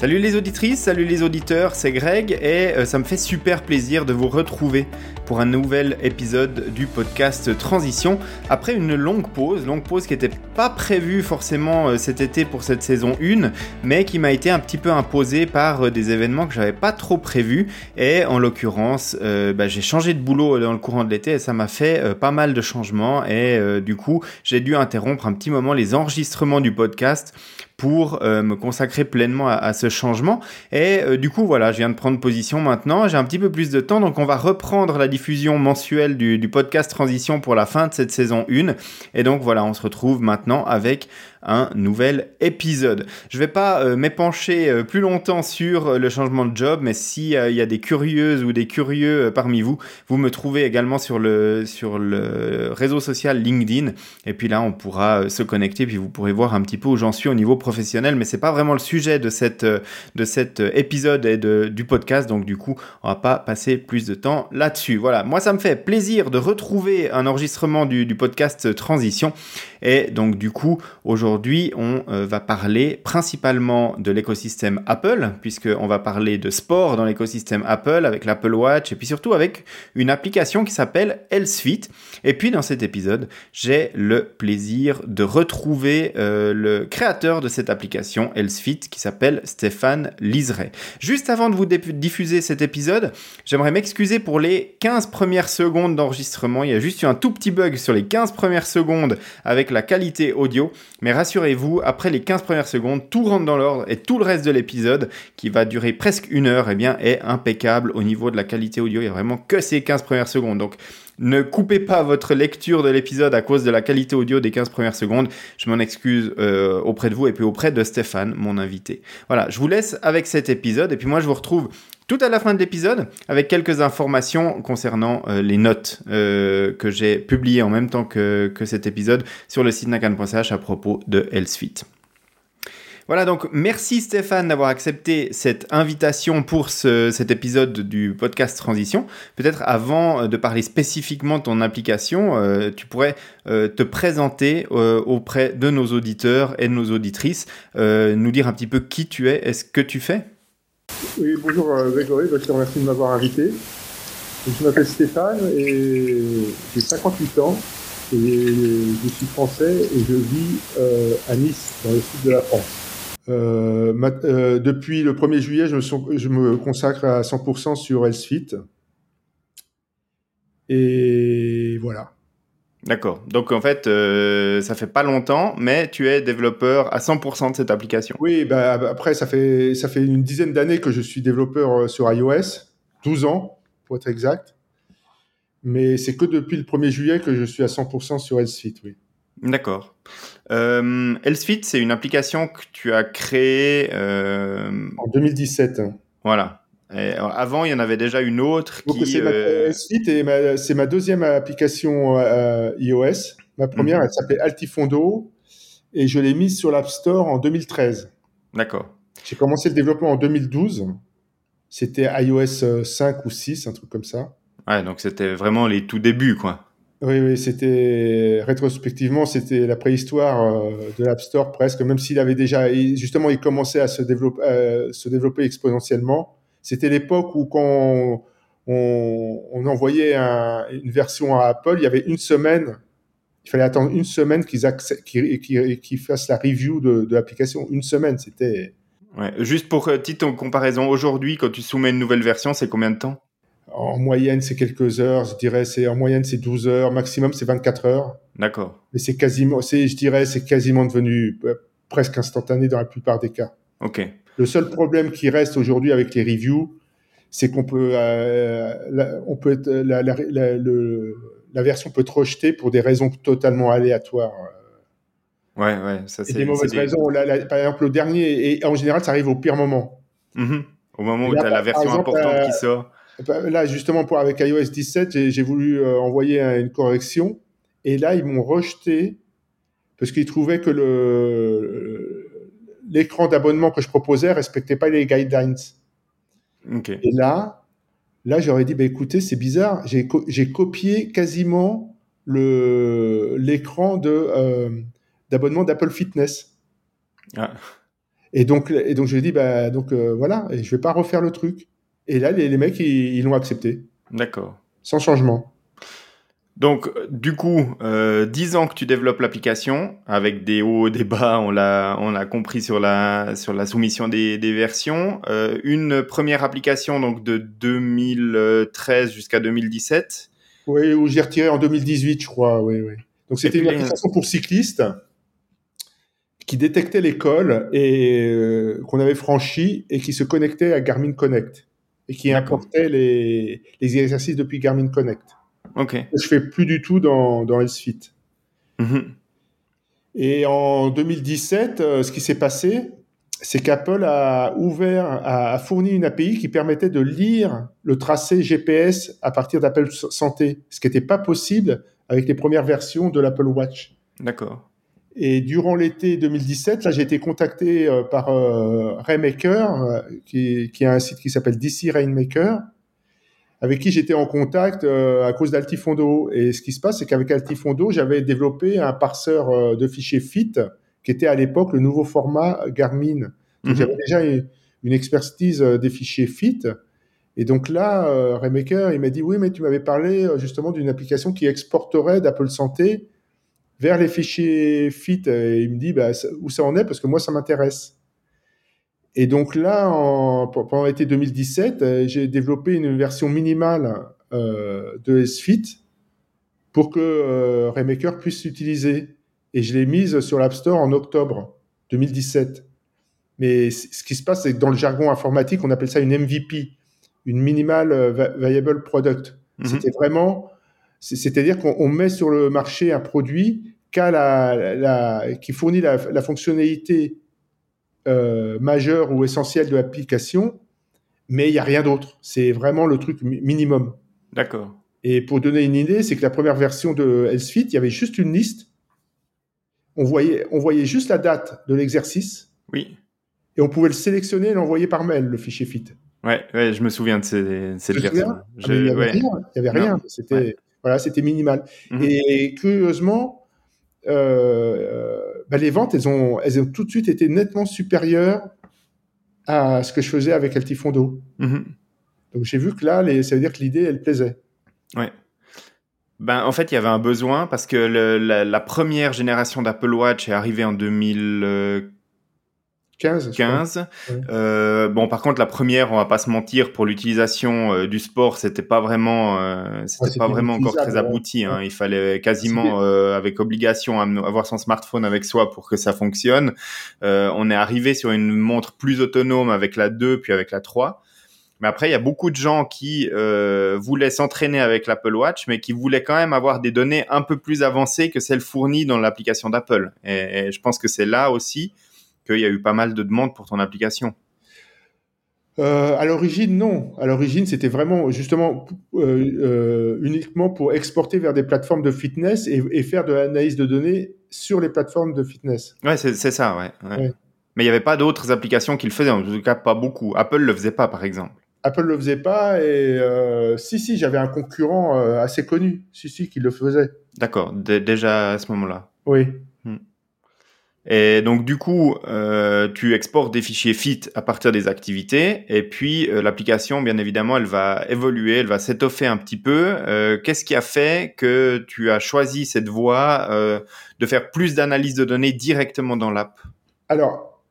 Salut les auditrices, salut les auditeurs, c'est Greg et euh, ça me fait super plaisir de vous retrouver pour un nouvel épisode du podcast Transition. Après une longue pause, longue pause qui n'était pas prévue forcément euh, cet été pour cette saison 1, mais qui m'a été un petit peu imposée par euh, des événements que j'avais pas trop prévus. Et en l'occurrence bah, j'ai changé de boulot dans le courant de l'été et ça m'a fait pas mal de changements. Et du coup j'ai dû interrompre un petit moment les enregistrements du podcast pour euh, me consacrer pleinement à, ce changement. Et euh, du coup, voilà, je viens de prendre position maintenant. J'ai un petit peu plus de temps, donc on va reprendre la diffusion mensuelle du, du podcast Transition pour la fin de cette saison 1. Et donc voilà, on se retrouve maintenant avec un nouvel épisode. Je vais pas euh, m'épancher euh, plus longtemps sur euh, le changement de job, mais s'il y a des curieuses ou des curieux parmi vous, vous me trouvez également sur le, sur le réseau social LinkedIn. Et puis là, on pourra se connecter, puis vous pourrez voir un petit peu où j'en suis au niveau professionnel, mais c'est pas vraiment le sujet de, cette, de cet épisode et de, du podcast, donc du coup, on va pas passer plus de temps là-dessus. Voilà, moi ça me fait plaisir de retrouver un enregistrement du podcast Transition. Et donc du coup, aujourd'hui, Aujourd'hui, on euh, va parler principalement de l'écosystème Apple, puisqu'on va parler de sport dans l'écosystème Apple avec l'Apple Watch et puis surtout avec une application qui s'appelle Fit. Et puis dans cet épisode, j'ai le plaisir de retrouver euh, le créateur de cette application Fit qui s'appelle Stéphane Liseret. Juste avant de vous diffuser cet épisode, j'aimerais m'excuser pour les 15 premières secondes d'enregistrement. Il y a juste eu un tout petit bug sur les 15 premières secondes avec la qualité audio, mais rassurez-vous, après les 15 premières secondes, tout rentre dans l'ordre et tout le reste de l'épisode, qui va durer presque une heure, eh bien, est impeccable au niveau de la qualité audio. Il n'y a vraiment que ces 15 premières secondes. Donc, ne coupez pas votre lecture de l'épisode à cause de la qualité audio des 15 premières secondes. Je m'en excuse euh, auprès de vous et puis auprès de Stéphane, mon invité. Voilà, je vous laisse avec cet épisode et puis moi je vous retrouve tout à la fin de l'épisode avec quelques informations concernant euh, les notes euh, que j'ai publiées en même temps que, que cet épisode sur le site nakan.ch à propos de Healthfit. Voilà, donc merci Stéphane d'avoir accepté cette invitation pour ce, cet épisode du podcast Transition. Peut-être avant de parler spécifiquement de ton application, euh, tu pourrais te présenter auprès de nos auditeurs et de nos auditrices, nous dire un petit peu qui tu es et ce que tu fais? Oui, bonjour euh, Grégory, bah, je te remercie de m'avoir invité. Je m'appelle Stéphane et j'ai 58 ans et je suis français et je vis euh, à Nice, dans le sud de la France. Euh, depuis le 1er juillet, je me, je me consacre à 100% sur Healthfit. Et voilà. D'accord. Donc en fait, euh, ça fait pas longtemps, mais tu es développeur à 100% de cette application. Oui, bah, après ça fait ça fait une dizaine d'années que je suis développeur euh, sur iOS, 12 ans pour être exact. Mais c'est que depuis le 1er juillet que je suis à 100% sur Healthfit, oui. D'accord. Euh, c'est une application que tu as créée euh... en 2017. Voilà. Et avant, il y en avait déjà une autre qui. C'est euh... ma, ma, deuxième application euh, iOS. Ma première, mhm. elle s'appelait Altifondo et je l'ai mise sur l'App Store en 2013. D'accord. J'ai commencé le développement en 2012. C'était iOS 5 euh, ou 6, un truc comme ça. Ouais, donc c'était vraiment les tout débuts, quoi. Oui, oui, c'était rétrospectivement, c'était la préhistoire euh, de l'App Store presque, même s'il avait déjà, justement, il commençait à se développer, euh, se développer exponentiellement. C'était l'époque où quand on, envoyait une version à Apple, il y avait une semaine, il fallait attendre une semaine qu'ils qu fassent la review de, de l'application. Une semaine, c'était... Ouais. Juste pour euh, petite comparaison, aujourd'hui, quand tu soumets une nouvelle version, c'est combien de temps? En moyenne, c'est quelques heures. Je dirais, c'est en moyenne, c'est 12 heures. Maximum, c'est 24 heures. D'accord. Mais c'est quasiment, je dirais, c'est quasiment devenu euh, presque instantané dans la plupart des cas. Ok. Le seul problème qui reste aujourd'hui avec les reviews, c'est qu'on peut, euh, la, on peut être, la, la, le, la, version peut être rejetée pour des raisons totalement aléatoires. Ouais, ouais, ça c'est des mauvaises raisons. par exemple, le dernier, et en général, ça arrive au pire moment. Mm-hmm. Au moment où tu as la version importante qui sort. Là, justement, pour, avec iOS 17, j'ai voulu euh, envoyer une correction, et là, ils m'ont rejeté parce qu'ils trouvaient que le l'écran d'abonnement que je proposais respectait pas les guidelines. Et là, là, j'aurais dit, bah, écoutez, c'est bizarre, j'ai copié quasiment le l'écran de euh, d'abonnement d'Apple Fitness. Ah. Et donc, et donc je lui ai dit, bah, donc voilà, et je vais pas refaire le truc. Et là, les, les mecs, ils l'ont accepté. D'accord. Sans changement. Donc, du coup, euh, 10 ans que tu développes l'application, avec des hauts, des bas, on l'a, on l'a compris sur la, sur la soumission des, des versions. Euh, une première application donc de 2013 jusqu'à 2017. Oui, où j'ai retiré en 2018, je crois. Oui, oui. Donc c'était une application pour cyclistes qui détectait l'école et euh, qu'on avait franchi et qui se connectait à Garmin Connect et qui importait les, les exercices depuis Garmin Connect. Ok. Je fais plus du tout dans, dans. Mhm. Et en 2017, euh, ce qui s'est passé, c'est qu'Apple a ouvert, a, fourni une API qui permettait de lire le tracé GPS à partir d'Apple Santé, ce qui n'était pas possible avec les premières versions de l'Apple Watch. D'accord. Et durant l'été 2017, là, j'ai été contacté euh, par euh, Rainmaker, euh, qui, qui, a un site qui s'appelle DC Rainmaker, avec qui j'étais en contact euh, à cause d'Altifondo. Et ce qui se passe, c'est qu'avec Altifondo, j'avais développé un parseur de fichiers FIT, qui était à l'époque le nouveau format Garmin. Donc, mhm. j'avais déjà une, expertise des fichiers FIT. Et donc là, euh, Remaker, il m'a dit, oui, mais tu m'avais parlé justement d'une application qui exporterait d'Apple Santé vers les fichiers FIT. Et il me dit, bah, où ça en est Parce que moi, ça m'intéresse. Et donc là, en, pendant l'été 2017, euh, j'ai développé une version minimale euh, de SFit pour que euh, Raymaker puisse l'utiliser. Et je l'ai mise sur l'App Store en octobre 2017. Mais ce qui se passe, c'est que dans le jargon informatique, on appelle ça une MVP, une Minimal euh, Viable Product. Mhm. C'était vraiment, c'est-à-dire qu'on met sur le marché un produit la, la, qui fournit la, la fonctionnalité euh, majeur ou essentiel de l'application, mais il n'y a rien d'autre. C'est vraiment le truc minimum. D'accord. Et pour donner une idée, c'est que la première version de HealthFit, il y avait juste une liste. On voyait, on voyait juste la date de l'exercice. Oui. Et on pouvait le sélectionner et l'envoyer par mail, le fichier FIT. Ouais, ouais, je me souviens de cette version. Ah, il n'y avait rien. Il y avait rien. C'était, voilà, c'était minimal. Mhm. Et curieusement, euh, bah, les ventes, elles ont, elles ont tout de suite été nettement supérieures à ce que je faisais avec Altifondo. Mm Donc j'ai vu que là, les, ça veut dire que l'idée, elle plaisait. Ouais. Ben, en fait, il y avait un besoin parce que le, la, la, première génération d'Apple Watch est arrivée en 2000, 15. 15. Euh, bon, par contre, la première, on va pas se mentir, pour l'utilisation euh, du sport, c'était pas vraiment, euh, c'était pas vraiment encore très abouti. Hein. Il fallait quasiment, euh, avec obligation, avoir son smartphone avec soi pour que ça fonctionne. Euh, on est arrivé sur une montre plus autonome avec la 2 puis avec la 3. Mais après, il y a beaucoup de gens qui euh, voulaient s'entraîner avec l'Apple Watch, mais qui voulaient quand même avoir des données un peu plus avancées que celles fournies dans l'application d'Apple. Et, et, je pense que c'est là aussi qu'il y a eu pas mal de demandes pour ton application euh, à l'origine, non. À l'origine, c'était vraiment justement euh, euh, uniquement pour exporter vers des plateformes de fitness et, faire de l'analyse de données sur les plateformes de fitness. Ouais, c'est ça, ouais. Mais il n'y avait pas d'autres applications qui le faisaient, en tout cas pas beaucoup. Apple le faisait pas, par exemple. Apple le faisait pas et si, si, j'avais un concurrent assez connu, si, si, qui le faisait. D'accord, déjà à ce moment-là. Oui. Et donc du coup, euh, tu exportes des fichiers fit à partir des activités, et puis euh, l'application, bien évidemment, elle va évoluer, elle va s'étoffer un petit peu. Euh, Qu'est-ce qui a fait que tu as choisi cette voie de faire plus d'analyse de données directement dans l'app? Alors,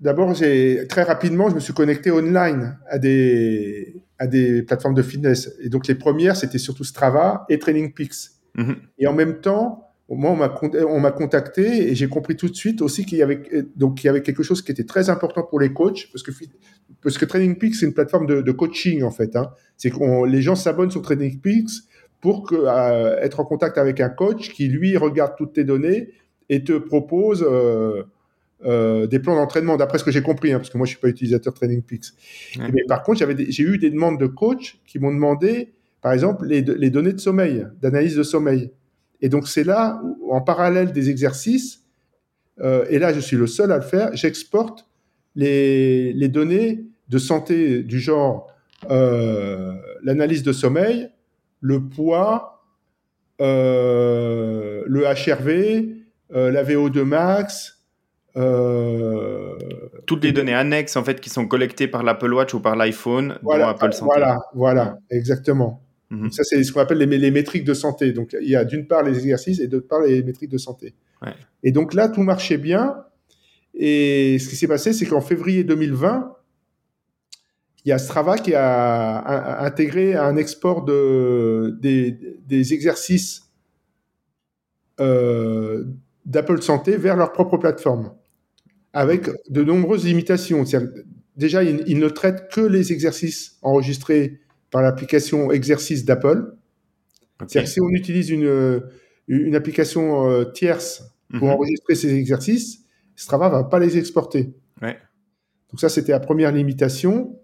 d'abord, j'ai très rapidement, je me suis connecté online à des à des plateformes de fitness, et donc les premières, c'était surtout Strava et Training Peaks. Mm Et en même temps, moi, on m'a contacté et j'ai compris tout de suite aussi qu'il y avait donc il y avait quelque chose qui était très important pour les coachs parce que parce que Training Peaks c'est une plateforme de, de, coaching en fait. Hein. C'est que les gens s'abonnent sur Training Peaks pour que, euh, être en contact avec un coach qui lui regarde toutes tes données et te propose euh, euh, des plans d'entraînement. D'après ce que j'ai compris, hein, parce que moi je suis pas utilisateur Training Peaks. Mais par contre, j'avais j'ai eu des demandes de coachs qui m'ont demandé, par exemple, les, les données de sommeil, d'analyse de sommeil. Et donc c'est là où, en parallèle des exercices, euh, et là je suis le seul à le faire, j'exporte les, les, données de santé du genre euh, l'analyse de sommeil, le poids, euh, le HRV, la VO2 max, Euh, Toutes les données annexes en fait qui sont collectées par l'Apple Watch ou par l'iPhone voilà, Apple Santé. Voilà, voilà, exactement. Mhm. Ça, c'est ce qu'on appelle les, les, métriques de santé. Donc, il y a d'une part les exercices et d'autre part les métriques de santé. Ouais. Et donc là, tout marchait bien. Et ce qui s'est passé, c'est qu'en février 2020, il y a Strava qui a, a intégré un export de, des, des exercices euh, d'Apple Santé vers leur propre plateforme, avec de nombreuses limitations. Déjà, ils, ils, ne traitent que les exercices enregistrés par l'application Exercice d'Apple. Okay. Si on utilise une, une application euh, tierce pour Mhm. enregistrer ces exercices, Strava va pas les exporter. Ouais. Donc ça, c'était la première limitation.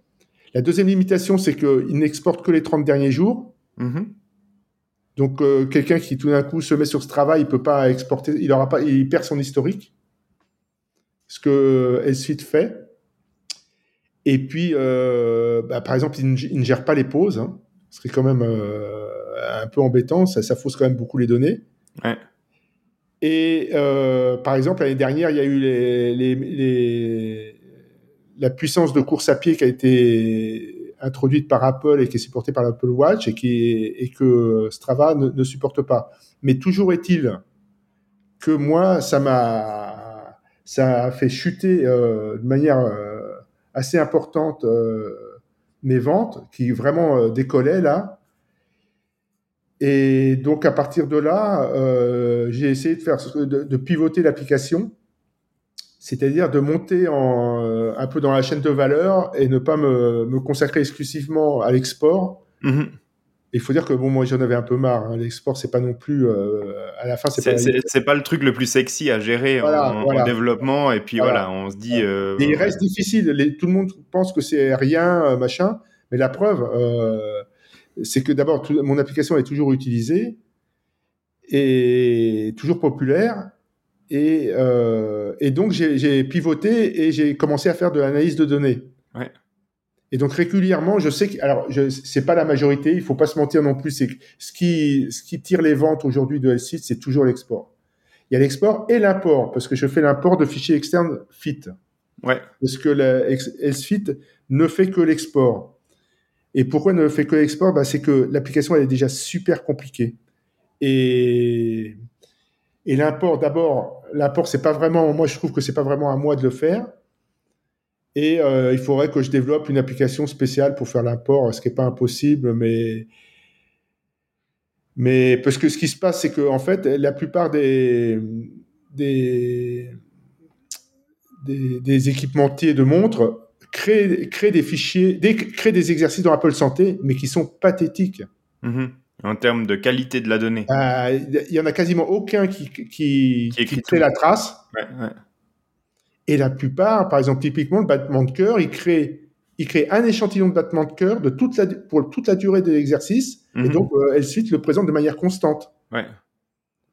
La deuxième limitation, c'est qu'il n'exporte que les 30 derniers jours. Mhm. Donc euh, quelqu'un qui tout d'un coup se met sur Strava, il peut pas exporter, il aura pas, il perd son historique. Ce que Elsuite fait. Et puis, euh, bah, par exemple, il ne, gère pas les pauses. Hein. Ce serait quand même euh, un peu embêtant. Ça, ça fausse quand même beaucoup les données. Ouais. Et euh, par exemple, l'année dernière, il y a eu les, les, les, la puissance de course à pied qui a été introduite par Apple et qui est supportée par l'Apple Watch et, qui, et que Strava ne, ne, supporte pas. Mais toujours est-il que moi, ça m'a ça a fait chuter euh, de manière assez importante euh, mes ventes qui vraiment euh, décollaient là. Et donc à partir de là, euh, j'ai essayé de faire de, pivoter l'application, c'est-à-dire de monter un peu dans la chaîne de valeur et ne pas me, me consacrer exclusivement à l'export. Mm -hmm. Il faut dire que bon, moi j'en avais un peu marre. Hein. L'export, c'est pas non plus euh, à la fin, c'est pas. Pas le truc le plus sexy à gérer voilà, en, voilà. en, développement. Et puis voilà, voilà on se dit. Euh, et il reste difficile. Les, tout le monde pense que c'est rien, euh, machin. Mais la preuve, euh, c'est que d'abord, mon application est toujours utilisée et toujours populaire. Et, et donc, j'ai pivoté et j'ai commencé à faire de l'analyse de données. Ouais. Et donc, régulièrement, je sais que, alors, c'est pas la majorité, il faut pas se mentir non plus, c'est ce qui, ce qui tire les ventes aujourd'hui de L6, c'est toujours l'export. Il y a l'export et l'import, parce que je fais l'import de fichiers externes FIT. Ouais. Parce que LSFIT ne fait que l'export. Et pourquoi ne fait que l'export? Bah, C'est que l'application, elle est déjà super compliquée. Et, et l'import, d'abord, l'import, c'est pas vraiment, moi je trouve que c'est pas vraiment à moi de le faire. Et euh, il faudrait que je développe une application spéciale pour faire l'import, ce qui n'est pas impossible, mais. Mais parce que ce qui se passe, c'est que en fait, la plupart des, des, des, des équipementiers de montres créent, créent des fichiers, des, créent des exercices dans Apple Santé, mais qui sont pathétiques. Mm -hmm. En termes de qualité de la donnée. Il euh, y en a quasiment aucun qui, qui, qui, qui crée la trace. Ouais, ouais. Et la plupart, par exemple, typiquement, le battement de cœur, il crée, il crée un échantillon de battement de cœur de toute la, pour toute la durée de l'exercice. Et donc, euh, ensuite, le présente de manière constante. Ouais.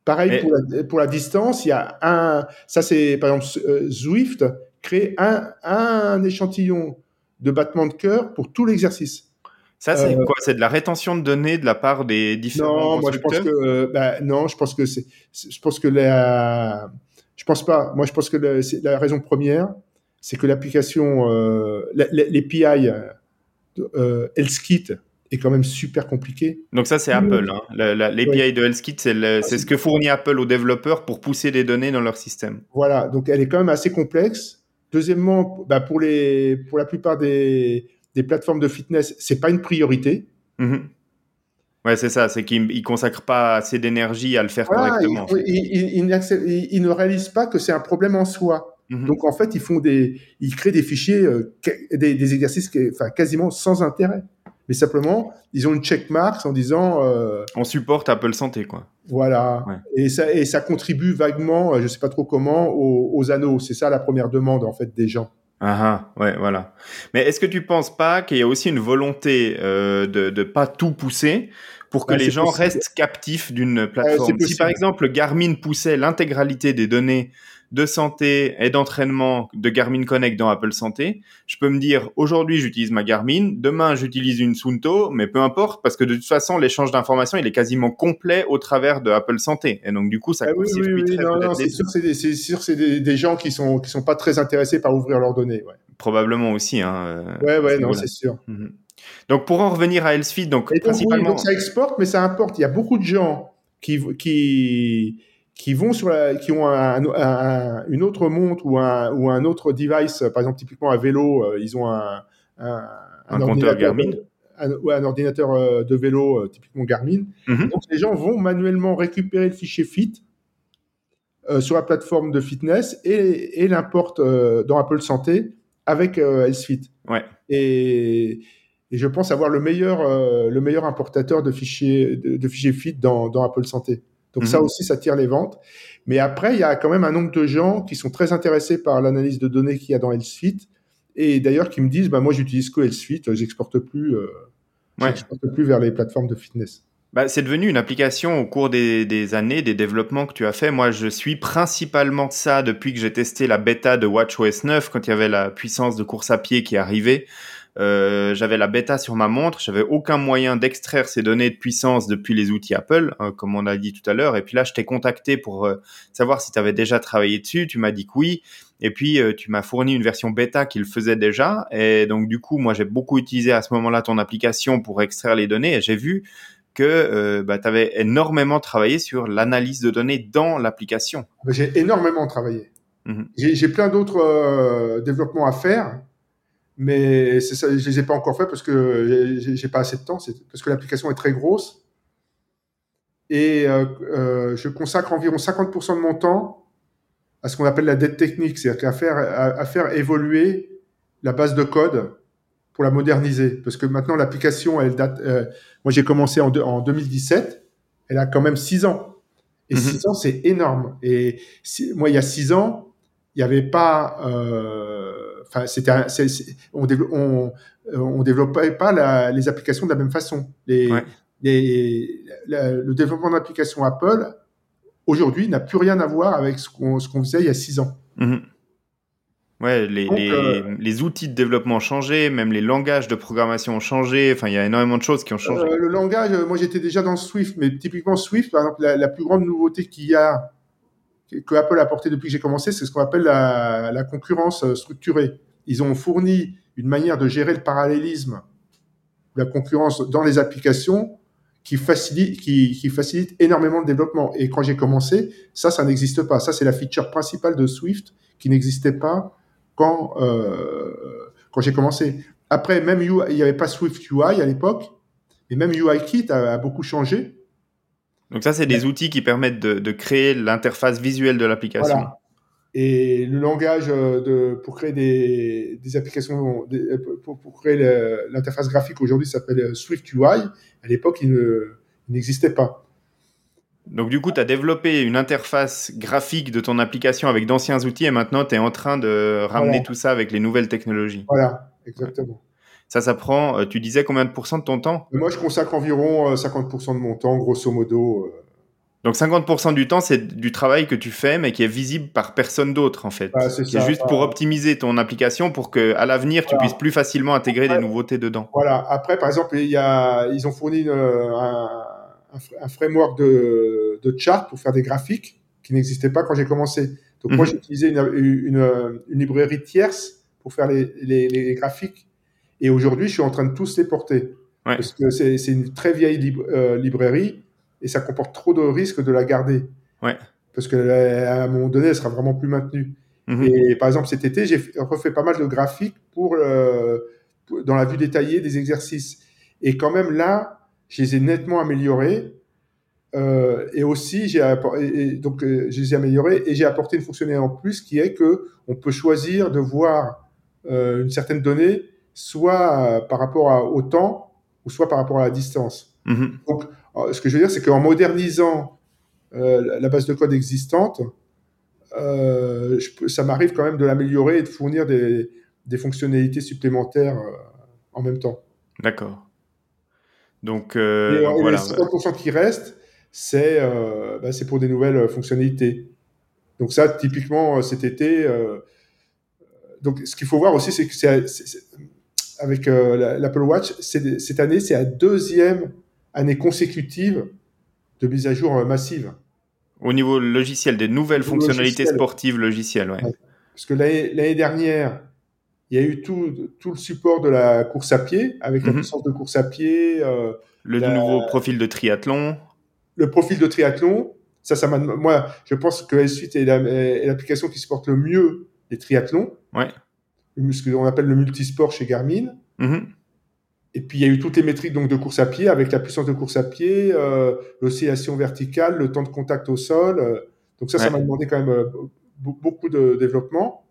Pareil pour, la, pour la distance, il y a un. Ça, c'est par exemple euh, Zwift crée un, un échantillon de battement de cœur pour tout l'exercice. Ça, c'est euh, quoi? C'est de la rétention de données de la part des différents Non, moi je pense que euh, bah, non, je pense que c'est, je pense que la, je pense pas. Moi, je pense que la, la raison première, c'est que l'application, euh, l'API euh, HealthKit est quand même super compliqué. Donc ça, c'est Apple. Hein. L'API ouais. de HealthKit, c'est ah, ce que fournit Apple aux développeurs pour pousser des données dans leur système. Voilà, donc elle est quand même assez complexe. Deuxièmement, bah, pour les, pour la plupart des des plateformes de fitness, c'est pas une priorité. Mmh. Ouais, c'est ça, c'est qu'ils ne consacrent pas assez d'énergie à le faire voilà, correctement. Ils, ne réalisent pas que c'est un problème en soi. Mmh. Donc en fait, ils font des, ils créent des fichiers, euh, des, des, exercices, enfin quasiment sans intérêt. Mais simplement, ils ont une checkmark en disant. Euh, On supporte Apple Santé, quoi. Voilà. Ouais. Et ça, et ça contribue vaguement, je sais pas trop comment, aux, aux anneaux. C'est ça la première demande en fait des gens. Ah, ah ouais, voilà. Mais est-ce que tu penses pas qu'il y a aussi une volonté euh, de ne pas tout pousser pour que les gens possible. restent captifs d'une plateforme? si par exemple Garmin poussait l'intégralité des données de santé et d'entraînement de Garmin Connect dans Apple Santé, je peux me dire aujourd'hui j'utilise ma Garmin, demain j'utilise une Sunto, mais peu importe parce que de toute façon l'échange d'informations il est quasiment complet au travers de Apple Santé et donc du coup ça Ah oui, oui, oui, court-circuiterait non, peut-être non, c'est sûr, c'est des, c'est sûr, c'est des, des gens qui sont qui sont pas très intéressés par ouvrir leurs données. Ouais, probablement aussi. Hein, ouais, ouais non, c'est sûr. Mhm. Donc pour en revenir à Healthfeed, donc donc, principalement. donc ça exporte, mais ça importe. Il y a beaucoup de gens qui qui qui vont sur la, qui ont un, un- une autre montre ou un ou un autre device, par exemple typiquement un vélo, euh, ils ont un un, Un compteur Garmin. un, ouais, un ordinateur euh, de vélo euh, typiquement Garmin. Mhm. Donc les gens vont manuellement récupérer le fichier Fit euh, sur la plateforme de fitness et, et l'importent euh, dans Apple Santé avec euh, HealthFit. Ouais. Et, et je pense avoir le meilleur, le meilleur importateur de fichiers, de, de fichiers Fit dans, dans Apple Santé. Donc Mhm. ça aussi, ça tire les ventes. Mais après, il y a quand même un nombre de gens qui sont très intéressés par l'analyse de données qu'il y a dans HealthFit et d'ailleurs qui me disent, bah, moi, j'utilise que HealthFit, j'exporte plus, euh, Ouais. j'exporte plus vers les plateformes de fitness. Bah, c'est devenu une application au cours des, des années, des développements que tu as fait. Moi, je suis principalement ça depuis que j'ai testé la bêta de WatchOS 9, quand il y avait la puissance de course à pied qui arrivait. Euh, j'avais la bêta sur ma montre, j'avais aucun moyen d'extraire ces données de puissance depuis les outils Apple, hein, comme on a dit tout à l'heure. Et puis là, je t'ai contacté pour euh, savoir si tu avais déjà travaillé dessus. Tu m'as dit que oui. Et puis, euh, tu m'as fourni une version bêta qui le faisait déjà. Et donc, du coup, moi, j'ai beaucoup utilisé à ce moment-là ton application pour extraire les données. Et j'ai vu que euh, bah, tu avais énormément travaillé sur l'analyse de données dans l'application. J'ai énormément travaillé. Mhm. J'ai j'ai plein d'autres euh, développements à faire, mais c'est ça, je les ai pas encore fait parce que j'ai- pas assez de temps, parce que l'application est très grosse. Et euh, euh, je consacre environ 50% de mon temps à ce qu'on appelle la dette technique, c'est-à-dire à faire, à, à faire évoluer la base de code pour la moderniser. Parce que maintenant, l'application, elle date. euh, moi, j'ai commencé en, deux- en 2017, elle a quand même 6 ans. Et Mhm. 6 ans, c'est énorme. Et si- moi, il y a 6 ans, il n'y avait pas. euh, Enfin, c'était. On, on, euh, on développait pas la- les applications de la même façon. Les, Ouais. les- la- le développement d'applications Apple aujourd'hui n'a plus rien à voir avec ce qu'on ce qu'on faisait il y a 6 ans. Mhm. Ouais, les, Donc, les, euh, les outils de développement ont changé, même les langages de programmation ont changé. Enfin, il y a énormément de choses qui ont changé. Euh, le langage, moi j'étais déjà dans Swift, mais typiquement Swift, par exemple, la, la plus grande nouveauté qu'il y a, que, Apple a apporté depuis que j'ai commencé, c'est ce qu'on appelle la, concurrence euh, structurée. Ils ont fourni une manière de gérer le parallélisme, la concurrence dans les applications qui facilite, énormément le développement. Et quand j'ai commencé, ça, ça n'existe pas. Ça, c'est la feature principale de Swift qui n'existait pas quand, euh, j'ai commencé. Après, même UI, il n'y avait pas Swift UI à l'époque. Et même UIKit a, a beaucoup changé. Donc ça, c'est des outils qui permettent de, de créer l'interface visuelle de l'application. Voilà. Et le langage euh, de, pour créer des, des applications, des- euh, pour, pour créer l'interface graphique aujourd'hui s'appelle euh, Swift UI. À l'époque, il ne- il n'existait pas. Donc du coup, tu as développé une interface graphique de ton application avec d'anciens outils et maintenant, tu es en train de ramener Voilà. tout ça avec les nouvelles technologies. Voilà, exactement. Ça, ça prend, euh, tu disais combien de pourcents de ton temps? Moi, je consacre environ euh, 50% de mon temps, grosso modo. euh, Donc 50% du temps, c'est du travail que tu fais, mais qui est visible par personne d'autre, en fait. Ah, c'est juste pour optimiser ton application pour que à l'avenir, tu puisses plus facilement intégrer des nouveautés dedans. Voilà. Après, par exemple, il y a, ils ont fourni une, un, un fr- un framework de, de chart pour faire des graphiques qui n'existait pas quand j'ai commencé. Donc moi, Mhm. j'ai utilisé une, une, une librairie tierce pour faire les, les, les graphiques. Et aujourd'hui, je suis en train de tous les porter. Ouais. Parce que c'est une très vieille euh, librairie et ça comporte trop de risques de la garder. Ouais. Parce qu'à un moment donné, elle sera vraiment plus maintenue. Mhm. Et par exemple, cet été, j'ai fait- refait pas mal de graphiques pour, euh, pour- dans la vue détaillée des exercices. Et quand même là, je les ai nettement améliorés. Euh, et aussi, j'ai donc euh, je les ai améliorés et j'ai apporté une fonctionnalité en plus qui est que on peut choisir de voir euh, une certaine donnée soit euh, par rapport à- au temps ou soit par rapport à la distance. Mhm. Donc, euh, ce que je veux dire, c'est qu'en modernisant euh, la base de code existante, euh, je ça m'arrive quand même de l'améliorer et de fournir des, des fonctionnalités supplémentaires euh, en même temps. D'accord. Donc, et, voilà. les 50% qui restent, c'est bah, pour des nouvelles fonctionnalités. Donc ça, typiquement, cet été, donc ce qu'il faut voir aussi, c'est que c'est avec l'Apple Watch, cette année, c'est la deuxième année consécutive de mise à jour massive. Au niveau logiciel, des nouvelles fonctionnalités sportives logicielles, ouais. Parce que l'année dernière, il y a eu tout, tout, le support de la course à pied, avec la mhm. puissance de course à pied. Euh, le nouveau profil de triathlon. Le profil de triathlon. Ça, ça moi, je pense que S8 est l'application qui supporte le mieux les triathlons. Ouais. Ce qu'on appelle le multisport chez Garmin. Mhm. Et puis, il y a eu toutes les métriques donc, de course à pied, avec la puissance de course à pied, euh, l'oscillation verticale, le temps de contact au sol. Euh. donc ça, ça m'a demandé quand même beaucoup de développement.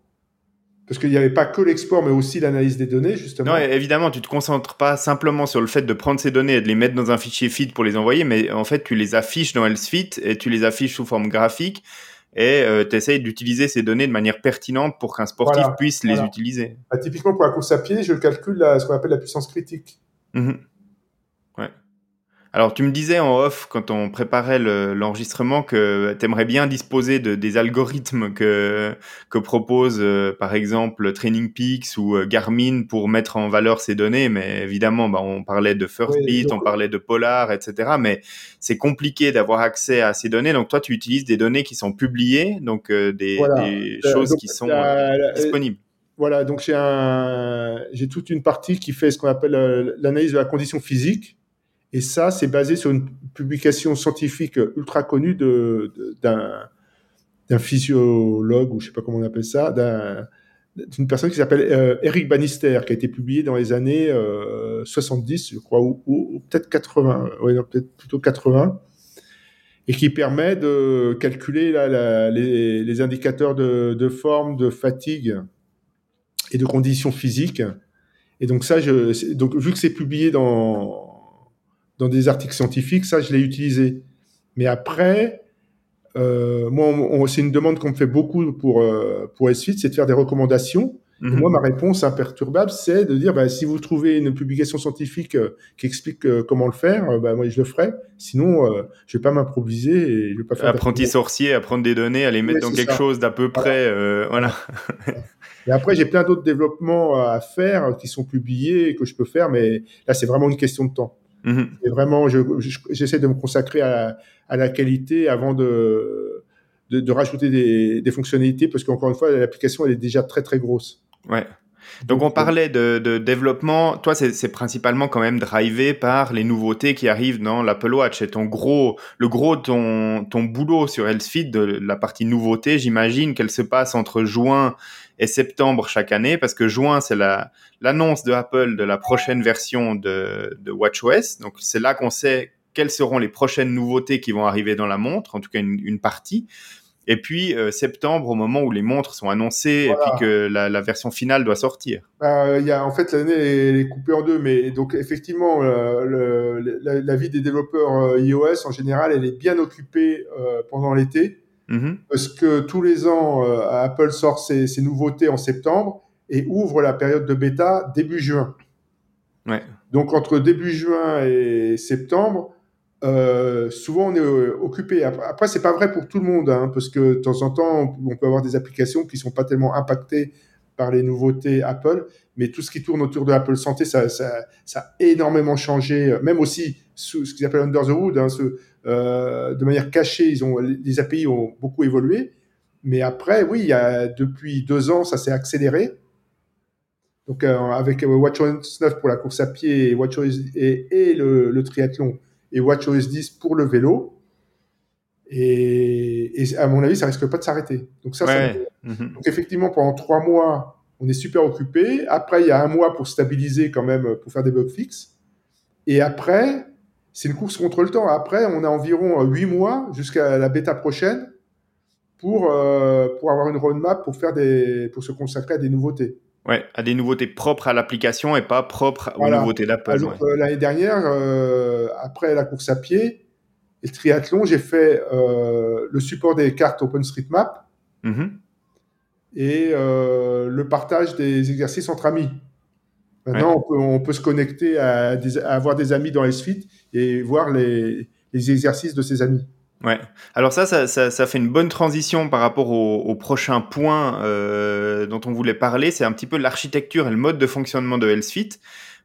Parce qu'il n'y avait pas que l'export, mais aussi l'analyse des données, justement. Non, évidemment, tu te concentres pas simplement sur le fait de prendre ces données et de les mettre dans un fichier feed pour les envoyer, mais en fait, tu les affiches dans Fit et tu les affiches sous forme graphique et euh, tu essayes d'utiliser ces données de manière pertinente pour qu'un sportif puisse les utiliser. Bah, typiquement, pour la course à pied, je calcule ce qu'on appelle la puissance critique. Mmh. Alors, tu me disais en off, quand on préparait l'enregistrement, que tu aimerais bien disposer de, des algorithmes que, que propose, euh, par exemple, Training Peaks ou euh, Garmin pour mettre en valeur ces données. Mais évidemment, bah, on parlait de First Beat, on parlait de Polar, etc. Mais c'est compliqué d'avoir accès à ces données. Donc, toi, tu utilises des données qui sont publiées, donc euh, des, des choses qui sont disponibles. Voilà, donc j'ai toute une partie qui fait ce qu'on appelle l'analyse de la condition physique et ça, c'est basé sur une publication scientifique ultra connue d'un d'un physiologue, ou je sais pas comment on appelle ça, d'une personne qui s'appelle euh, Eric Bannister, qui a été publié dans les années 70, euh, je crois, ou, peut-être 80, oui, peut-être plutôt 80, et qui permet de calculer là, les, indicateurs de, de, forme, de fatigue et de conditions physiques. Et donc ça, donc vu que c'est publié dans dans des articles scientifiques, ça, je l'ai utilisé. Mais après, euh, moi, c'est une demande qu'on me fait beaucoup pour, euh, pour S8, c'est de faire des recommandations. Mhm. Moi, ma réponse imperturbable, c'est de dire, bah, si vous trouvez une publication scientifique euh, qui explique euh, comment le faire, bah, moi, je le ferai. Sinon, je vais pas m'improviser et je vais pas faire. Apprenti sorcier, apprendre des données, à les mettre dans quelque chose d'à peu près, voilà. et après, j'ai plein d'autres développements à faire qui sont publiés et que je peux faire, mais là, c'est vraiment une question de temps. Mhm. Et vraiment, j'essaie de me consacrer à, la qualité avant de, de, rajouter des, fonctionnalités parce qu'encore une fois, l'application elle est déjà très très grosse. Ouais. Donc on parlait de, développement. Toi, c'est principalement quand même drivé par les nouveautés qui arrivent dans l'Apple Watch. Et ton gros, le gros ton ton boulot sur Healthfit, de la partie nouveauté, j'imagine qu'elle se passe entre juin et septembre chaque année, parce que juin, c'est la, l'annonce de Apple de la prochaine version de, de WatchOS. Donc, c'est là qu'on sait quelles seront les prochaines nouveautés qui vont arriver dans la montre, en tout cas une, une partie. Et puis euh, septembre, au moment où les montres sont annoncées et puis que la, la, version finale doit sortir. Bah, il y a, en fait, l'année est coupée en deux, mais donc effectivement, euh, le, la, la, vie des développeurs euh, iOS en général, elle est bien occupée pendant l'été. Mm-hmm. Parce que tous les ans, euh, Apple sort ses, nouveautés en septembre et ouvre la période de bêta début juin. Ouais. Donc entre début juin et septembre, euh, souvent on est euh, occupé. Après, c'est pas vrai pour tout le monde, hein, parce que de temps en temps, on peut avoir des applications qui sont pas tellement impactées par les nouveautés Apple, mais tout ce qui tourne autour de Apple Santé, ça, ça, ça a énormément changé, même aussi sous ce qu'ils appellent under the hood, hein, ce, euh, de manière cachée, ils ont, les API ont beaucoup évolué. Mais après, oui, il y a, depuis deux ans, ça s'est accéléré. Donc, euh, avec WatchOS 9 pour la course à pied et, WatchOS, et, le, triathlon et WatchOS 10 pour le vélo. Et, à mon avis, ça risque pas de s'arrêter. Donc, ça, mhm. Donc, effectivement, pendant trois mois, on est super occupé. Après, il y a un mois pour stabiliser quand même, pour faire des bugs fixes. Et après, c'est une course contre le temps. Après, on a environ euh, huit mois jusqu'à la bêta prochaine pour, euh, pour avoir une roadmap pour, faire des, pour se consacrer à des nouveautés. Ouais, à des nouveautés propres à l'application et pas propres aux nouveautés d'Apple. Euh, l'année dernière, après la course à pied et le triathlon, j'ai fait le support des cartes OpenStreetMap map. et, mm-hmm. et le partage des exercices entre amis. Maintenant, on, peut, se connecter à, avoir des amis dans S-Fit et voir les, exercices de ses amis. Ouais. Alors ça, ça, fait une bonne transition par rapport au, prochain point euh, dont on voulait parler. C'est un petit peu l'architecture et le mode de fonctionnement de HealthFit.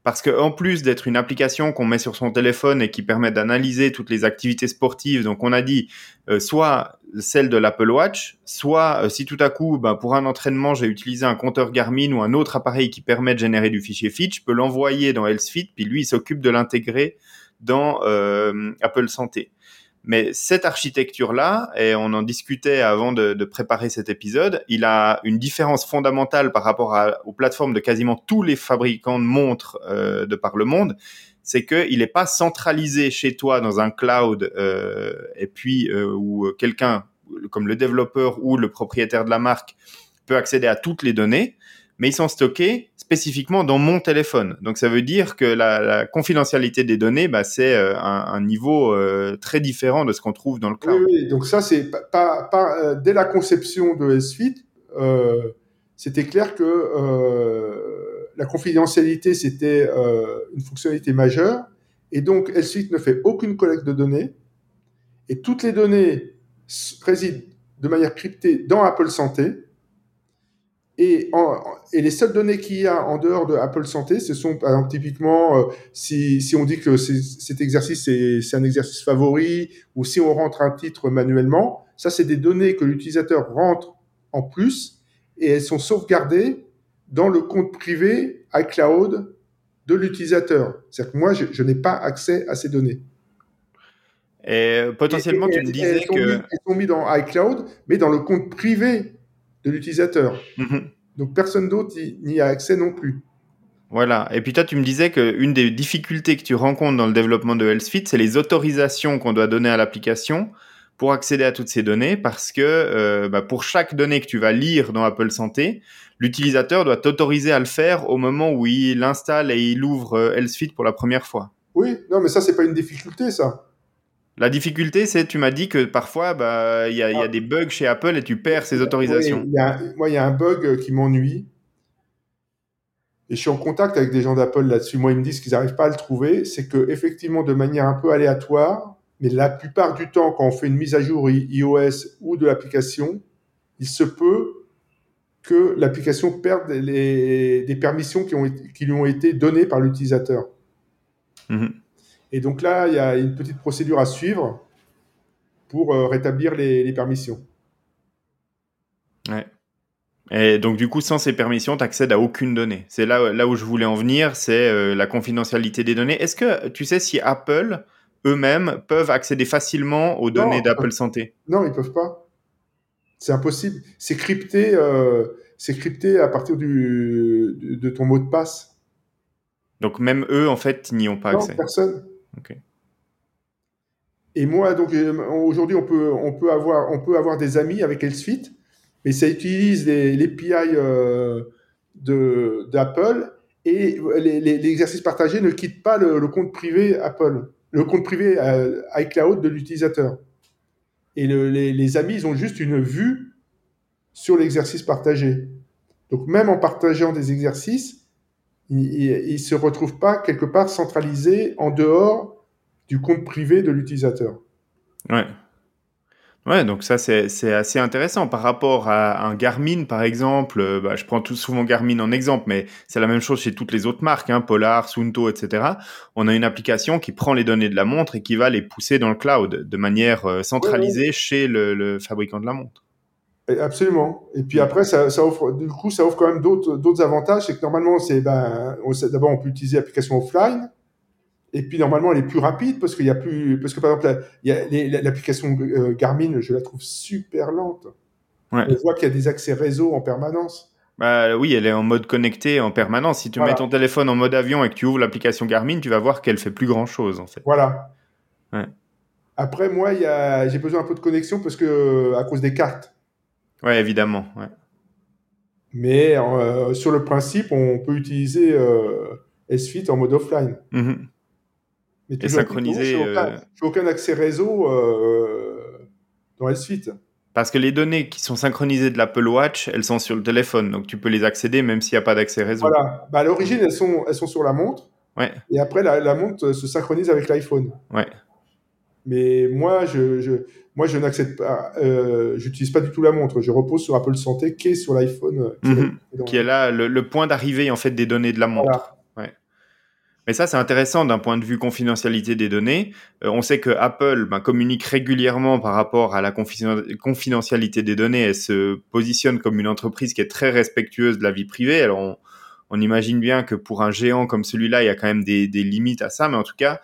Parce que en plus d'être une application qu'on met sur son téléphone et qui permet d'analyser toutes les activités sportives, donc on a dit euh, soit celle de l'Apple Watch, soit euh, si tout à coup, ben, pour un entraînement, j'ai utilisé un compteur Garmin ou un autre appareil qui permet de générer du fichier Fit, je peux l'envoyer dans HealthFit, puis lui, il s'occupe de l'intégrer dans euh, Apple Santé. Mais cette architecture-là, et on en discutait avant de, préparer cet épisode, il a une différence fondamentale par rapport aux plateformes de quasiment tous les fabricants de montres euh, de par le monde. C'est qu'il n'est pas centralisé chez toi dans un cloud euh, et puis euh, où quelqu'un comme le développeur ou le propriétaire de la marque peut accéder à toutes les données mais ils sont stockés spécifiquement dans mon téléphone. Donc ça veut dire que la, confidentialité des données, bah, c'est euh, un, niveau très différent de ce qu'on trouve dans le cloud. Oui, donc ça c'est pas, dès la conception de S-Fit, c'était clair que la confidentialité c'était une fonctionnalité majeure, et donc S-Fit ne fait aucune collecte de données, et toutes les données résident de manière cryptée dans Apple Santé. Et, et, les seules données qu'il y a en dehors de Apple Santé, ce sont par exemple typiquement euh, si, si, on dit que cet exercice c'est un exercice favori ou si on rentre un titre manuellement, ça c'est des données que l'utilisateur rentre en plus et elles sont sauvegardées dans le compte privé iCloud de l'utilisateur. C'est-à-dire que moi je, je n'ai pas accès à ces données. Et potentiellement, tu me disais que. elles sont mises dans iCloud, mais dans le compte privé de l'utilisateur. Mhm. Donc personne d'autre n'y a accès non plus. Voilà. Et puis toi, tu me disais qu'une des difficultés que tu rencontres dans le développement de HealthFit, c'est les autorisations qu'on doit donner à l'application pour accéder à toutes ces données, parce que euh, bah, pour chaque donnée que tu vas lire dans Apple Santé, l'utilisateur doit t'autoriser à le faire au moment où il installe et il ouvre euh, HealthFit pour la première fois. Oui, non, mais ça, c'est pas une difficulté, ça. La difficulté, c'est, tu m'as dit que parfois, bah, il y, a, ah. des bugs chez Apple et tu perds ces autorisations. moi, il y a un bug euh, qui m'ennuie. Et je suis en contact avec des gens d'Apple là-dessus. Moi, ils me disent qu'ils n'arrivent pas à le trouver. C'est que, effectivement, de manière un peu aléatoire, mais la plupart du temps, quand on fait une mise à jour iOS ou de l'application, il se peut que l'application perde les, des permissions qui, ont, qui lui ont été données par l'utilisateur. Mmh et donc là, il y a une petite procédure à suivre pour euh, rétablir les, permissions. Ouais. Et donc du coup, sans ces permissions, tu accèdes à aucune donnée. C'est là, là où je voulais en venir, c'est euh, la confidentialité des données. Est-ce que tu sais si Apple eux-mêmes peuvent accéder facilement aux données d'Apple Santé Non, ils peuvent pas. C'est impossible. C'est crypté, euh, c'est crypté à partir du, de ton mot de passe. Donc même eux, en fait, n'y ont pas non, accès. Personne. Et moi, donc euh, aujourd'hui, on peut, on, peut avoir, on peut avoir des amis avec HealthFit, mais ça utilise les, les API euh, d'Apple et l'exercice partagé ne quitte pas le, compte privé Apple, le compte privé euh, iCloud de l'utilisateur. Et les, les, amis, ils ont juste une vue sur l'exercice partagé. Donc même en partageant des exercices, il ne se retrouve pas quelque part centralisé en dehors du compte privé de l'utilisateur. Ouais. Ouais, donc ça c'est assez intéressant par rapport à un Garmin par exemple. Euh, bah, je prends tout souvent Garmin en exemple, mais c'est la même chose chez toutes les autres marques, hein, Polar, Sunto, etc. On a une application qui prend les données de la montre et qui va les pousser dans le cloud de manière euh, centralisée chez le, fabricant de la montre. Absolument. Et puis après, ça, offre, du coup, ça offre quand même d'autres avantages. C'est que normalement, c'est ben, d'abord on peut utiliser l'application offline. Et puis normalement, elle est plus rapide parce qu'il y a plus, parce que par exemple, l'application euh, Garmin, je la trouve super lente. On voit qu'il y a des accès réseau en permanence. Bah, oui, elle est en mode connecté en permanence. Si tu mets ton téléphone en mode avion et que tu ouvres l'application Garmin, tu vas voir qu'elle fait plus grand chose en fait. Voilà. Après, moi, j'ai besoin un peu de connexion parce que à cause des cartes. Ouais, évidemment. Ouais. Mais euh, sur le principe, on peut utiliser euh, S-Fit en mode offline. Mhm. Et synchroniser. Je n'ai aucun, aucun, accès réseau euh, dans S-Fit. Parce que les données qui sont synchronisées de l'Apple Watch, elles sont sur le téléphone, donc tu peux les accéder même s'il n'y a pas d'accès réseau. Voilà. Bah, à l'origine, elles sont, elles sont sur la montre. Ouais. Et après, la, la montre se synchronise avec l'iPhone. Ouais. Mais moi, je, je moi, je n'accepte pas, euh, j'utilise pas du tout la montre. Je repose sur Apple Santé qui est sur l'iPhone. euh, qui Mhm. Qui est là le, le point d'arrivée en fait des données de la montre. Voilà. Mais ça, c'est intéressant d'un point de vue confidentialité des données. Euh, on sait que Apple ben, communique régulièrement par rapport à la confiden- confidentialité des données. Elle se positionne comme une entreprise qui est très respectueuse de la vie privée. Alors, on, imagine bien que pour un géant comme celui-là, il y a quand même des, limites à ça. Mais en tout cas,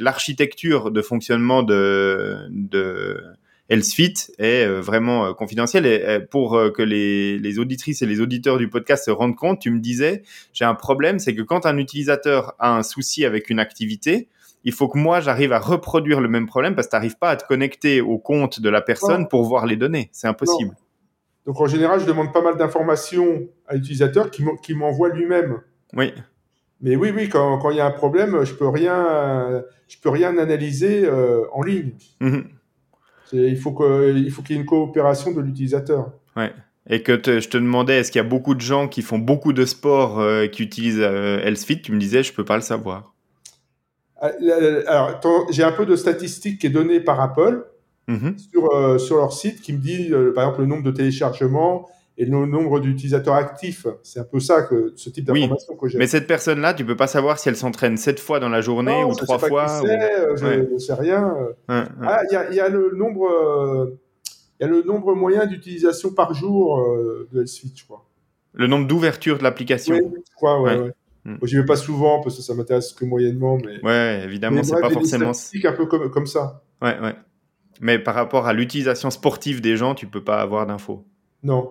l'architecture de fonctionnement de HealthFit est euh, vraiment euh, confidentielle. Et euh, pour que les, les auditrices et les auditeurs du podcast se rendent compte, tu me disais, j'ai un problème, c'est que quand un utilisateur a un souci avec une activité, il faut que moi j'arrive à reproduire le même problème parce que tu n'arrives pas à te connecter au compte de la personne Non. pour voir les données. C'est impossible. Donc en général, je demande pas mal d'informations à l'utilisateur qui m'en- qui m'envoie lui-même. Oui, Mais oui, oui, quand quand il y a un problème, je peux rien, je peux rien analyser euh, en ligne. Mhm. Il faut qu'il y ait une coopération de l'utilisateur. ouais. Et que te- je te demandais, est-ce qu'il y a beaucoup de gens qui font beaucoup de sport euh, qui utilisent euh, HealthFit? Tu me disais, je peux pas le savoir. Ah, Alors, attends, j'ai un peu de statistiques qui est donnée par Apple Mhm. sur, euh, sur leur site qui me dit, euh, par exemple, le nombre de téléchargements et le nombre d'utilisateurs actifs. C'est un peu ça que ce type Oui, d'information que j'ai. Mais cette personne-là, tu peux pas savoir si elle s'entraîne sept fois dans la journée Non, ou je trois fois. ou- c'est, euh, je Ouais. ne sais rien. Ouais, ouais. Ah, il y a, il y a le nombre, il y a le nombre moyen d'utilisation par jour euh, de HealthSuite, je crois. Le nombre d'ouvertures de l'application. Oui, je crois, ouais. Mm. J'y vais pas souvent parce que ça m'intéresse que moyennement, mais. Ouais, évidemment, c'est pas forcément. statistiques un peu comme, comme ça. Ouais, ouais. Mais par rapport à l'utilisation sportive des gens, tu peux pas avoir d'infos. Non.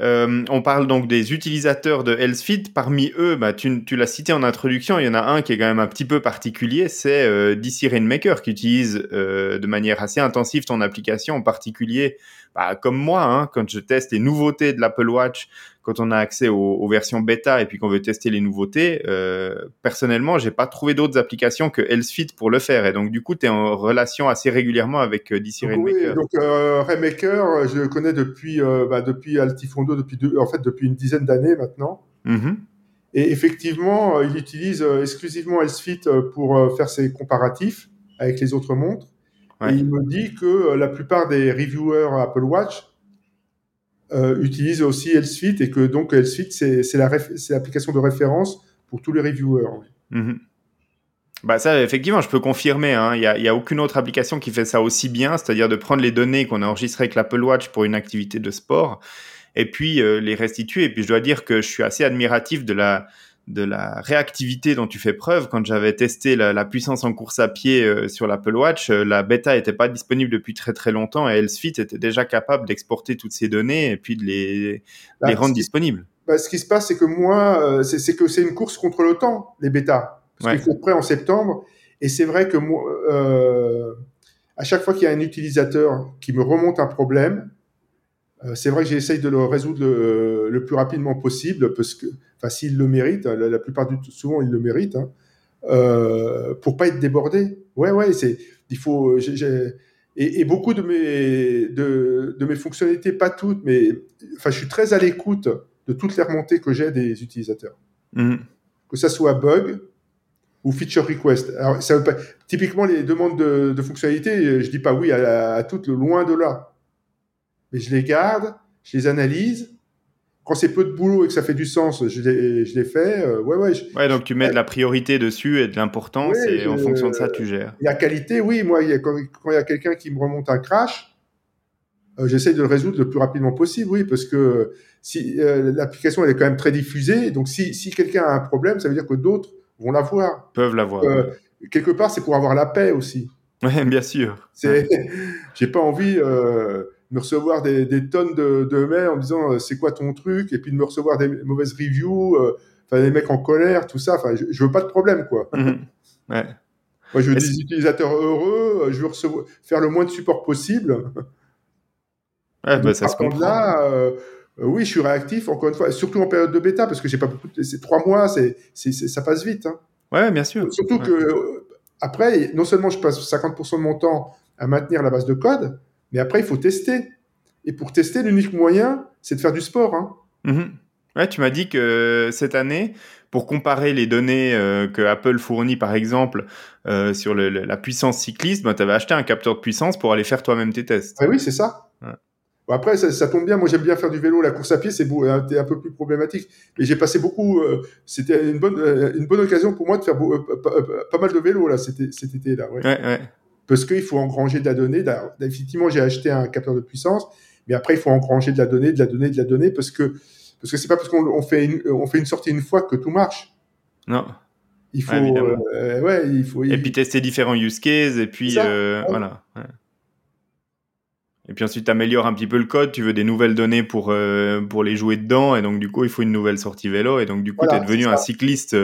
Euh, on parle donc des utilisateurs de HealthFit. Parmi eux, bah, tu, l'as cité en introduction, il y en a un qui est quand même un petit peu particulier, c'est euh, DC Rainmaker qui utilise euh, de manière assez intensive ton application, en particulier bah, comme moi, hein, quand je teste les nouveautés de l'Apple Watch, quand on a accès aux, aux versions bêta et puis qu'on veut tester les nouveautés, euh, personnellement, j'ai pas trouvé d'autres applications que HealthFit pour le faire. Et donc, du coup, tu es en relation assez régulièrement avec euh, DC Donc, oui, Rainmaker. donc euh, euh, je le connais depuis, euh, bah, depuis Altifondo, depuis deux, en fait depuis une dizaine d'années maintenant. Mhm. Et effectivement, euh, il utilise exclusivement HealthFit euh, pour faire ses comparatifs avec les autres montres. Ouais. Et il me dit que la plupart des reviewers Apple Watch euh, utilisent aussi HealthFit et que donc HealthFit, c'est c'est la l'application de référence pour tous les reviewers. Mhm. Bah ça, effectivement, je peux confirmer. hein. Il n'y a, y a aucune autre application qui fait ça aussi bien, c'est-à-dire de prendre les données qu'on a enregistrées avec l'Apple Watch pour une activité de sport et puis euh, les restituer. Et puis je dois dire que je suis assez admiratif de la de la réactivité dont tu fais preuve. Quand j'avais testé la, la puissance en course à pied euh, sur l'Apple Watch, euh, la bêta n'était pas disponible depuis très très longtemps et HealthFit était déjà capable d'exporter toutes ces données et puis de les, Bah, les rendre ce qui- disponibles. bah, ce qui se passe, c'est que moi, euh, c'est que c'est une course contre le temps, les bêtas. Parce Ouais. qu'il faut être prêt en septembre. Et c'est vrai que moi, à chaque fois qu'il y a un utilisateur qui me remonte un problème, c'est vrai que j'essaye de le résoudre le, le plus rapidement possible, parce que, enfin, s'il le mérite, hein, la, la plupart du souvent il le mérite, hein, euh, pour pas être débordé. Ouais, ouais, c'est, il faut, j'ai- et, et beaucoup de mes, de, de mes fonctionnalités, pas toutes, mais, enfin, je suis très à l'écoute de toutes les remontées que j'ai des utilisateurs, Mhm. que ça soit bug ou feature request. Alors, ça veut pas, typiquement les demandes de, de fonctionnalités, je dis pas oui à, à toutes, loin de là, mais je les garde, je les analyse. Quand c'est peu de boulot et que ça fait du sens, je les, je les fais. euh, ouais, ouais. je- Ouais, donc tu mets de la priorité dessus et de l'importance Ouais, et en fonction de ça, tu gères. La qualité, oui, moi, il y a- quand, il y a quelqu'un qui me remonte un crash, euh, j'essaye de le résoudre le plus rapidement possible, oui, parce que si euh, l'application elle est quand même très diffusée, donc si, si quelqu'un a un problème, ça veut dire que d'autres vont l'avoir. peuvent l'avoir. Euh, quelque part, c'est pour avoir la paix aussi. Ouais, bien sûr. C'est, j'ai pas envie euh, me recevoir des, des tonnes de, de mails en me disant euh, c'est quoi ton truc, et puis de me recevoir des mauvaises reviews, euh, enfin des mecs en colère, tout ça. Enfin, je, je veux pas de problème, quoi. Mhm. Ouais. Moi, je veux des utilisateurs heureux, euh, je veux recevoir, faire le moins de support possible. Ouais, bah, ça se par contre, comprend. Là, euh, oui, je suis réactif, encore une fois, surtout en période de bêta, parce que j'ai pas beaucoup de... C'est trois mois, c'est, ça passe vite. Hein. Ouais, bien sûr. Surtout Ouais. que, après, non seulement je passe 50% de mon temps à maintenir la base de code, Mais après, il faut tester. Et pour tester, l'unique moyen, c'est de faire du sport. Hein. Mhm. Ouais, tu m'as dit que cette année, pour comparer les données euh, que Apple fournit, par exemple, euh, sur la puissance cycliste, ben, tu avais acheté un capteur de puissance pour aller faire toi-même tes tests. Ah oui, c'est ça. Bon, après, ça, tombe bien. Moi, j'aime bien faire du vélo. La course à pied, c'est un, un peu plus problématique. Mais j'ai passé beaucoup. Euh, c'était une bonne, une bonne occasion pour moi de faire pas, mal de vélo là, cet, cet été là. Ouais. Ouais, ouais. Parce qu'il faut engranger de la donnée. Effectivement, j'ai acheté un capteur de puissance, mais après, il faut engranger de la donnée, de la donnée, de la donnée, parce que parce que c'est pas parce qu'on fait une, on fait une sortie une fois que tout marche. Non. Il faut, euh, ouais, il faut. Et puis tester différents use cases et puis euh, voilà. Et puis ensuite, tu améliores un petit peu le code, tu veux des nouvelles données pour, euh, pour les jouer dedans, et donc du coup, il faut une nouvelle sortie vélo, et donc du coup, tu es devenu un cycliste.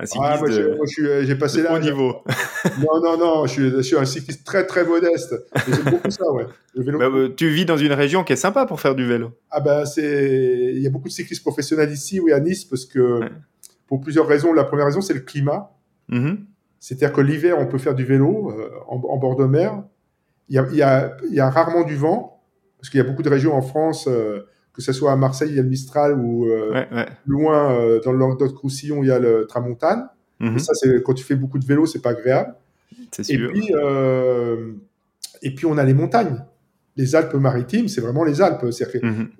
Un ah, cycliste moi, j'ai passé là. Au niveau. non, non, non, je suis, je suis, un cycliste très, très modeste. J'aime beaucoup ça, ouais. Bah, tu vis dans une région qui est sympa pour faire du vélo. Ah, ben, c'est. Il y a beaucoup de cyclistes professionnels ici, oui, à Nice, parce que pour plusieurs raisons. La première raison, c'est le climat. Mm-hmm. C'est-à-dire que l'hiver, on peut faire du vélo euh, en, bord de mer. Il y, a, il, y a, il y, a, rarement du vent, parce qu'il y a beaucoup de régions en France, euh, que ce soit à Marseille, il y a le Mistral, ou euh, loin, dans le Languedoc-Roussillon, il y a le Tramontane. Et ça, c'est quand tu fais beaucoup de vélo, c'est pas agréable. Et puis, et puis, on a les montagnes. Les Alpes-Maritimes, c'est vraiment les Alpes.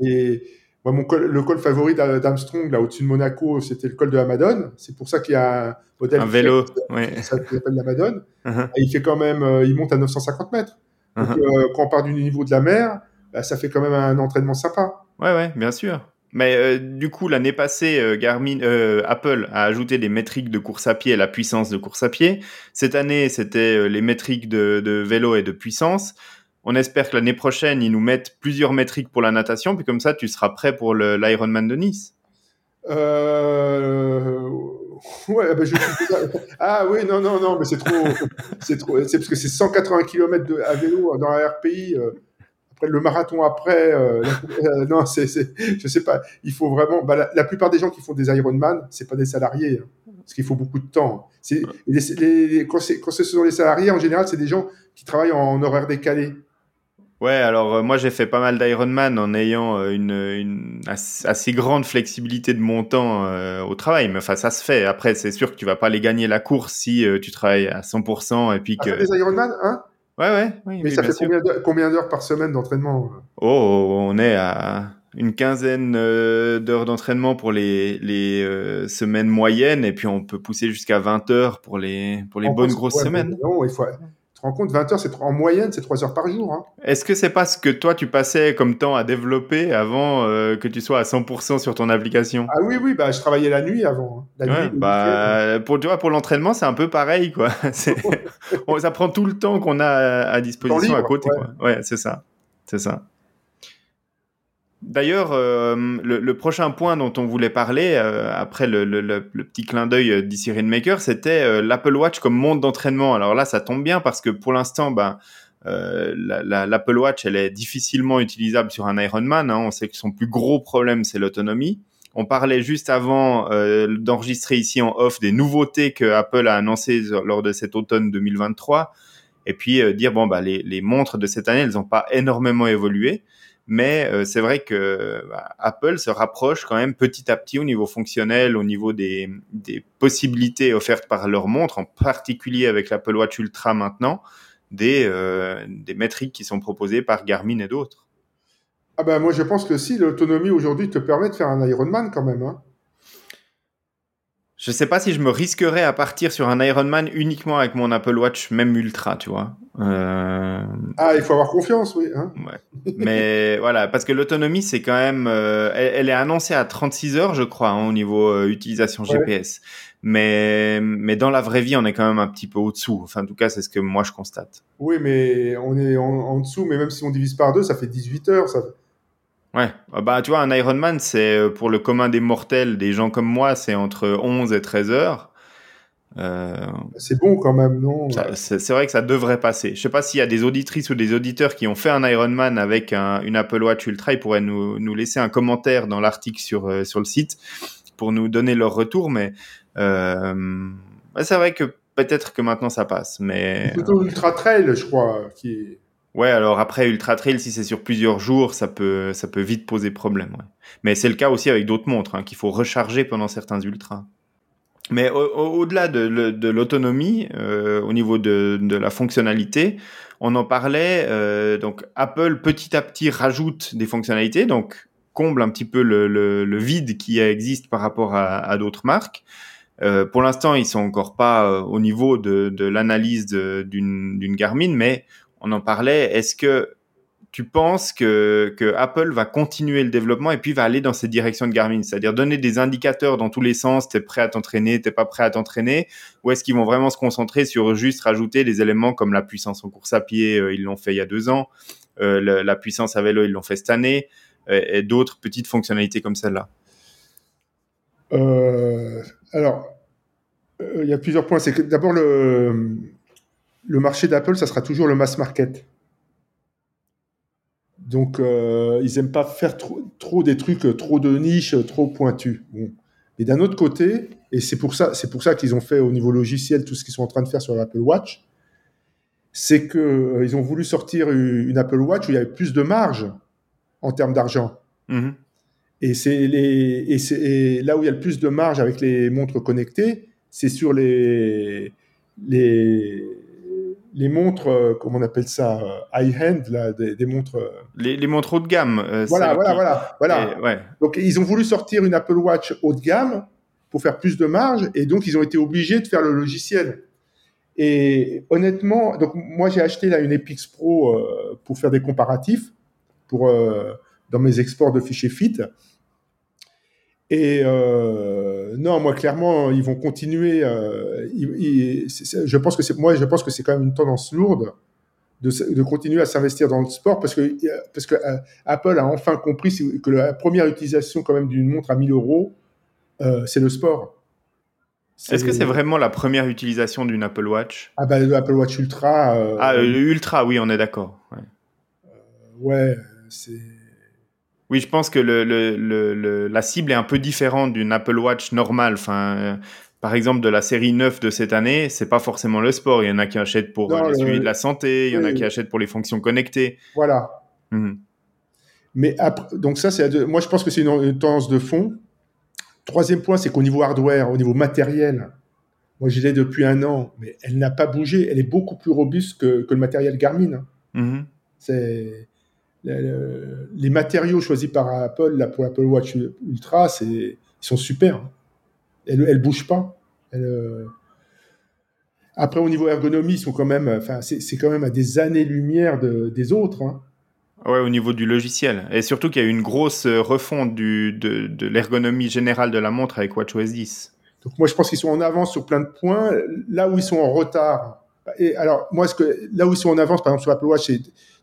Et moi, mon le col favori d'Armstrong, là, au-dessus de Monaco, c'était le col de la Madone. C'est pour ça qu'il y a un modèle. Un vélo, oui. Ça s'appelle la Madone. Uh-huh. il fait quand même, euh, il monte à 950 mètres. Donc, uh-huh. euh, quand on part du niveau de la mer, bah, ça fait quand même un entraînement sympa. Ouais, ouais, bien sûr. Mais euh, du coup, l'année passée, Garmin, Apple a ajouté des métriques de course à pied la puissance de course à pied. Cette année, c'était les métriques de, de, vélo et de puissance. On espère que l'année prochaine, ils nous mettent plusieurs métriques pour la natation, puis comme ça, tu seras prêt pour l'Ironman de Nice. Euh... Ouais, bah je... ah oui, non, non, non, mais c'est trop, c'est trop, parce que c'est 180 km de, à vélo dans la RPI. Après le marathon après, euh, euh, non, c'est, je sais pas. Il faut vraiment. Bah, la, plupart des gens qui font des Ironman, c'est pas des salariés, hein, parce qu'il faut beaucoup de temps. C'est, les, quand, c'est, quand ce sont les salariés, en général, c'est des gens qui travaillent en horaire décalé. Ouais, alors euh, moi j'ai fait pas mal d'Ironman en ayant euh, une, une, assez grande flexibilité de mon temps euh, au travail. Mais enfin, ça se fait. Après, c'est sûr que tu vas pas les gagner la course si tu travailles à 100% et puis ah, que. des Ironman, hein? Ouais, ouais. Oui, Mais ça fait combien d'heures par semaine d'entraînement Oh, on est à une quinzaine d'heures d'entraînement pour les, les semaines moyennes et puis on peut pousser jusqu'à 20 heures pour les, pour les bonnes grosses semaines. Non, il faut, te rends compte, 20 heures, c'est en moyenne, c'est 3 heures par jour. Hein. Est-ce que c'est pas ce que toi, tu passais comme temps à développer avant euh, que tu sois à 100% sur ton application? Ah oui, oui, bah, je travaillais la nuit avant. Hein. La nuit, bah, pour, tu vois, pour l'entraînement, c'est un peu pareil. Quoi. ça prend tout le temps qu'on a à disposition à côté. Ouais, ouais c'est ça. C'est ça. D'ailleurs, euh, le, prochain point dont on voulait parler, euh, après le, petit clin d'œil d'ici Rainmaker, c'était euh, l'Apple Watch comme monde d'entraînement. Alors là, ça tombe bien parce que pour l'instant, ben, l'Apple Watch, elle est difficilement utilisable sur un Ironman. Hein. On sait que son plus gros problème, c'est l'autonomie. On parlait juste avant d'enregistrer ici en off des nouveautés que Apple a annoncées lors de cet automne 2023. Et puis dire, bon, bah, les, les montres de cette année, elles n'ont pas énormément évolué. Mais euh, c'est vrai que bah, Apple se rapproche quand même petit à petit au niveau fonctionnel, au niveau des, possibilités offertes par leur montre, en particulier avec l'Apple Watch Ultra maintenant, des, euh, des métriques qui sont proposées par Garmin et d'autres. Ah ben moi je pense que si l'autonomie aujourd'hui te permet de faire un Ironman quand même. Hein. Je sais pas si je me risquerais à partir sur un Ironman uniquement avec mon Apple Watch, même Ultra, tu vois. Euh... Ah, il faut avoir confiance, oui. Hein ouais. Mais voilà, parce que l'autonomie, c'est quand même, euh, elle, est annoncée à 36 heures, je crois, hein, au niveau euh, utilisation GPS. Mais mais dans la vraie vie, on est quand même un petit peu au-dessous. Enfin, en tout cas, c'est ce que moi je constate. Oui, mais on est en, en, dessous. Mais même si on divise par deux, ça fait 18 heures. Ça, Ouais, ah bah tu vois, un Ironman, c'est euh, pour le commun des mortels, des gens comme moi, c'est entre 11 et 13 heures. Euh, c'est bon quand même, non C'est vrai que ça devrait passer. Je sais pas s'il y a des auditrices ou des auditeurs qui ont fait un Ironman avec un, une Apple Watch Ultra, ils pourraient nous, nous laisser un commentaire dans l'article sur, euh, sur le site pour nous donner leur retour, mais euh, c'est vrai que peut-être que maintenant ça passe. Mais... C'est plutôt Ultra Trail, je crois, qui Ouais, alors après Ultra Trail, si c'est sur plusieurs jours, ça peut, ça peut vite poser problème. Mais c'est le cas aussi avec d'autres montres, hein, qu'il faut recharger pendant certains ultras. Mais au-delà de, l'autonomie, euh, au niveau de, la fonctionnalité, on en parlait. Euh, donc Apple petit à petit rajoute des fonctionnalités, donc comble un petit peu le, vide qui existe par rapport à, d'autres marques. Euh, pour l'instant, ils sont encore pas au niveau de, l'analyse d'une Garmin, mais on en parlait. Est-ce que tu penses que, Apple va continuer le développement et puis va aller dans cette direction de Garmin, c'est-à-dire donner des indicateurs dans tous les sens, t'es prêt à t'entraîner, t'es pas prêt à t'entraîner, ou est-ce qu'ils vont vraiment se concentrer sur juste rajouter des éléments comme la puissance en course à pied, euh, ils l'ont fait il y a deux ans, euh, la, puissance à vélo, ils l'ont fait cette année, euh, et d'autres petites fonctionnalités comme celle-là? Alors, il y a plusieurs points. C'est que d'abord le le marché d'Apple, ça sera toujours le mass market. Donc, euh, ils n'aiment pas faire trop, des trucs euh, trop de niche, euh, trop pointus. Bon. Mais d'un autre côté, et c'est pour ça, c'est pour ça qu'ils ont fait au niveau logiciel tout ce qu'ils sont en train de faire sur l'Apple Watch, c'est que ils ont voulu sortir une, Apple Watch où il y avait plus de marge en termes d'argent. Mm-hmm. Et c'est les, et là où il y a le plus de marge avec les montres connectées, c'est sur les, les, les montres, euh, comment on appelle ça, euh, high-end, là, des, montres. Euh, les, montres haut de gamme. voilà, voilà, voilà, voilà. Donc, ils ont voulu sortir une Apple Watch haut de gamme pour faire plus de marge, et donc ils ont été obligés de faire le logiciel. Et honnêtement, donc moi j'ai acheté là une Epix Pro pour faire des comparatifs, pour dans mes exports de fichiers FIT. Et euh, non, moi clairement, ils vont continuer. Euh, je pense que c'est moi, je pense que c'est quand même une tendance lourde de, de continuer à s'investir dans le sport parce que parce que euh, Apple a enfin compris que la première utilisation quand même d'une montre à 1000 euros, c'est le sport. Est-ce que c'est vraiment la première utilisation d'une Apple Watch? Ah bah l'Apple Watch Ultra. Ah Ultra, oui, on est d'accord. Ouais, ouais c'est oui, je pense que le, le, la cible est un peu différente d'une Apple Watch normale. Enfin, euh, par exemple, de la série 9 de cette année, c'est pas forcément le sport. Il y en a qui achètent pour le suivi de la santé, il y en a qui achètent pour les fonctions connectées. Voilà. Mmh. Mais après, donc ça, c'est moi je pense que c'est une, tendance de fond. Troisième point, c'est qu'au niveau hardware, au niveau matériel, moi j'y l'ai depuis un an, mais elle n'a pas bougé. Elle est beaucoup plus robuste que, que le matériel Garmin. Mmh. C'est les matériaux choisis par Apple là, pour l'Apple Watch Ultra, c'est, ils sont super. Elles ne bougent pas. Euh, après, au niveau ergonomie, ils sont quand même, enfin, c'est, quand même à des années-lumière des autres. Hein. Ouais, au niveau du logiciel. Et surtout qu'il y a eu une grosse refonte du, de, de l'ergonomie générale de la montre avec WatchOS 10. Donc moi, je pense qu'ils sont en avance sur plein de points. Là où ils sont en retard, et alors moi, ce que, là où ils sont en avance, par exemple sur Apple Watch, c'est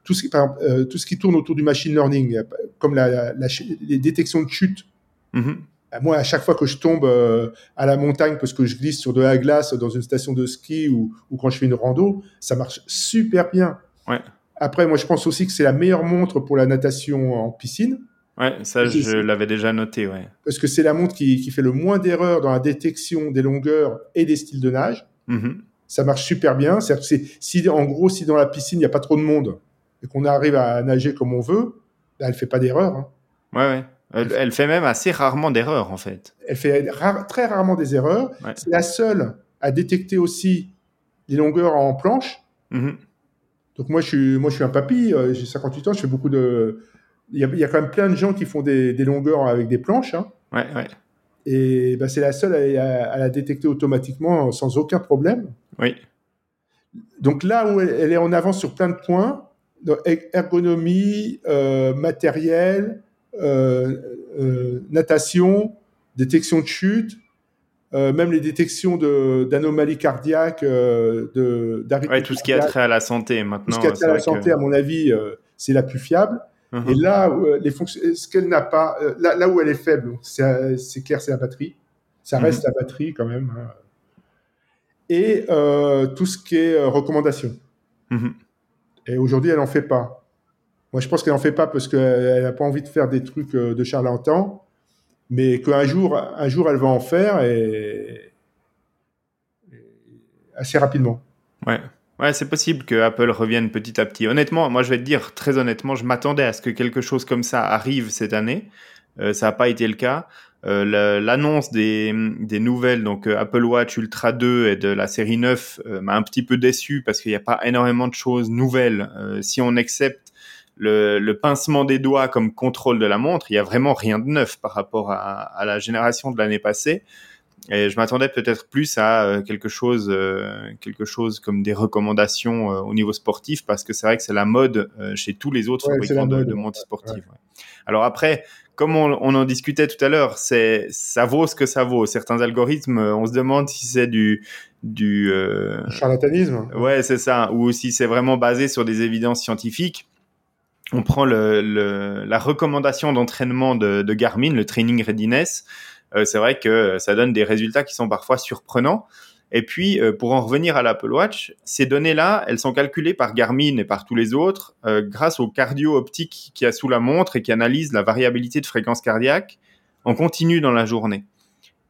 tout ce, qui, euh, tout ce qui tourne autour du machine learning, comme la, les détections de chute. Mm-hmm. Euh, moi, à chaque fois que je tombe euh, à la montagne parce que je glisse sur de la glace dans une station de ski ou, ou quand je fais une rando, ça marche super bien. Ouais. Après, moi, je pense aussi que c'est la meilleure montre pour la natation en piscine. Ouais, ça, je l'avais déjà noté, ouais. Parce que c'est la montre qui, qui fait le moins d'erreurs dans la détection des longueurs et des styles de nage. Mm-hmm. Ça marche super bien. C'est, si, en gros, si dans la piscine, il n'y a pas trop de monde, et qu'on arrive à nager comme on veut, elle fait pas d'erreur. Hein. Ouais, ouais. Elle, fait même assez rarement d'erreurs, en fait. Elle fait très rarement des erreurs. C'est la seule à détecter aussi les longueurs en planche. Mm-hmm. Donc moi je, suis, moi, je suis un papy, euh, j'ai 58 ans, je fais beaucoup de... Il y, a, il y, a, quand même plein de gens qui font des, des longueurs avec des planches. Hein. Ouais, ouais. Et ben, c'est la seule à, à, la détecter automatiquement sans aucun problème. Oui. Donc là où elle est en avance sur plein de points, ergonomie, euh, matériel, euh, euh, natation, détection de chute, même les détections d'anomalies cardiaques, de ouais, tout ce qui a trait à la santé maintenant. Tout ce qui a trait à la santé, à mon avis, c'est la plus fiable. Uh-huh. Et là, les ce qu'elle n'a pas, là, où elle est faible, c'est clair, c'est la batterie. Ça uh-huh. reste la batterie quand même. Hein. Et tout ce qui est recommandation. Uh-huh. Et aujourd'hui, elle n'en fait pas. Moi, je pense qu'elle n'en fait pas parce qu'elle n'a pas envie de faire des trucs euh, de charlatan, mais qu'un jour, un jour, elle va en faire et, assez rapidement. Ouais. Ouais, c'est possible que Apple revienne petit à petit. Honnêtement, moi je vais te dire très honnêtement, je m'attendais à ce que quelque chose comme ça arrive cette année. Euh, ça n'a pas été le cas. Euh, L'annonce des, des, nouvelles, donc euh, Apple Watch Ultra 2 et de la série 9, euh, m'a un petit peu déçu parce qu'il n'y a pas énormément de choses nouvelles. Euh, si on accepte le, le, pincement des doigts comme contrôle de la montre, il y a vraiment rien de neuf par rapport à, à la génération de l'année passée. Et je m'attendais peut-être plus à quelque chose, quelque chose comme des recommandations au niveau sportif, parce que c'est vrai que c'est la mode chez tous les autres ouais, fabricants de, de, montres sportives. Ouais. Alors après, comme on, on, en discutait tout à l'heure, c'est ça vaut ce que ça vaut. Certains algorithmes, on se demande si c'est du du euh... charlatanisme. Ouais, c'est ça, ou si c'est vraiment basé sur des évidences scientifiques. On prend le, le, la recommandation d'entraînement de, de Garmin, le Training Readiness. Euh, c'est vrai que ça donne des résultats qui sont parfois surprenants. Et puis, euh, pour en revenir à l'Apple Watch, ces données-là, elles sont calculées par Garmin et par tous les autres euh, grâce au cardio optique qui a sous la montre et qui analyse la variabilité de fréquence cardiaque en continu dans la journée.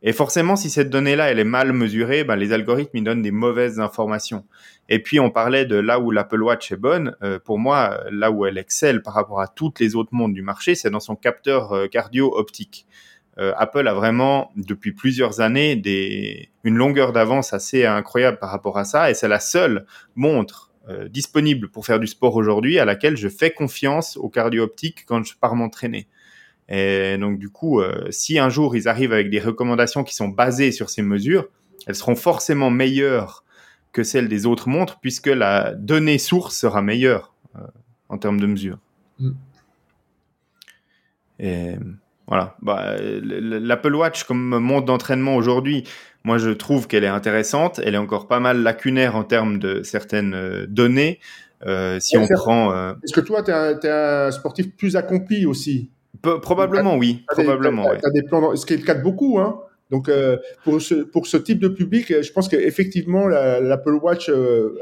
Et forcément, si cette donnée-là, elle est mal mesurée, ben, les algorithmes ils donnent des mauvaises informations. Et puis, on parlait de là où l'Apple Watch est bonne. Euh, pour moi, là où elle excelle par rapport à toutes les autres montres du marché, c'est dans son capteur euh, cardio optique euh, Apple a vraiment depuis plusieurs années des, une longueur d'avance assez incroyable par rapport à ça et c'est la seule montre euh, disponible pour faire du sport aujourd'hui à laquelle je fais confiance au cardio optique quand je pars m'entraîner. Et donc du coup, euh, si un jour ils arrivent avec des recommandations qui sont basées sur ces mesures, elles seront forcément meilleures que celles des autres montres puisque la donnée source sera meilleure en termes de mesures. Mm. Et voilà. Bah, L'Apple Watch comme montre d'entraînement aujourd'hui, moi je trouve qu'elle est intéressante. Elle est encore pas mal lacunaire en termes de certaines euh, données. Euh, si on prend. Euh... Est-ce que toi, tu es, es, un sportif plus accompli aussi? Probablement, as, oui. As probablement. Des, as, ouais. des plans, ce qui est le cas de beaucoup. Hein. Donc, euh, pour, ce, pour ce type de public, je pense qu'effectivement, l'Apple Watch euh,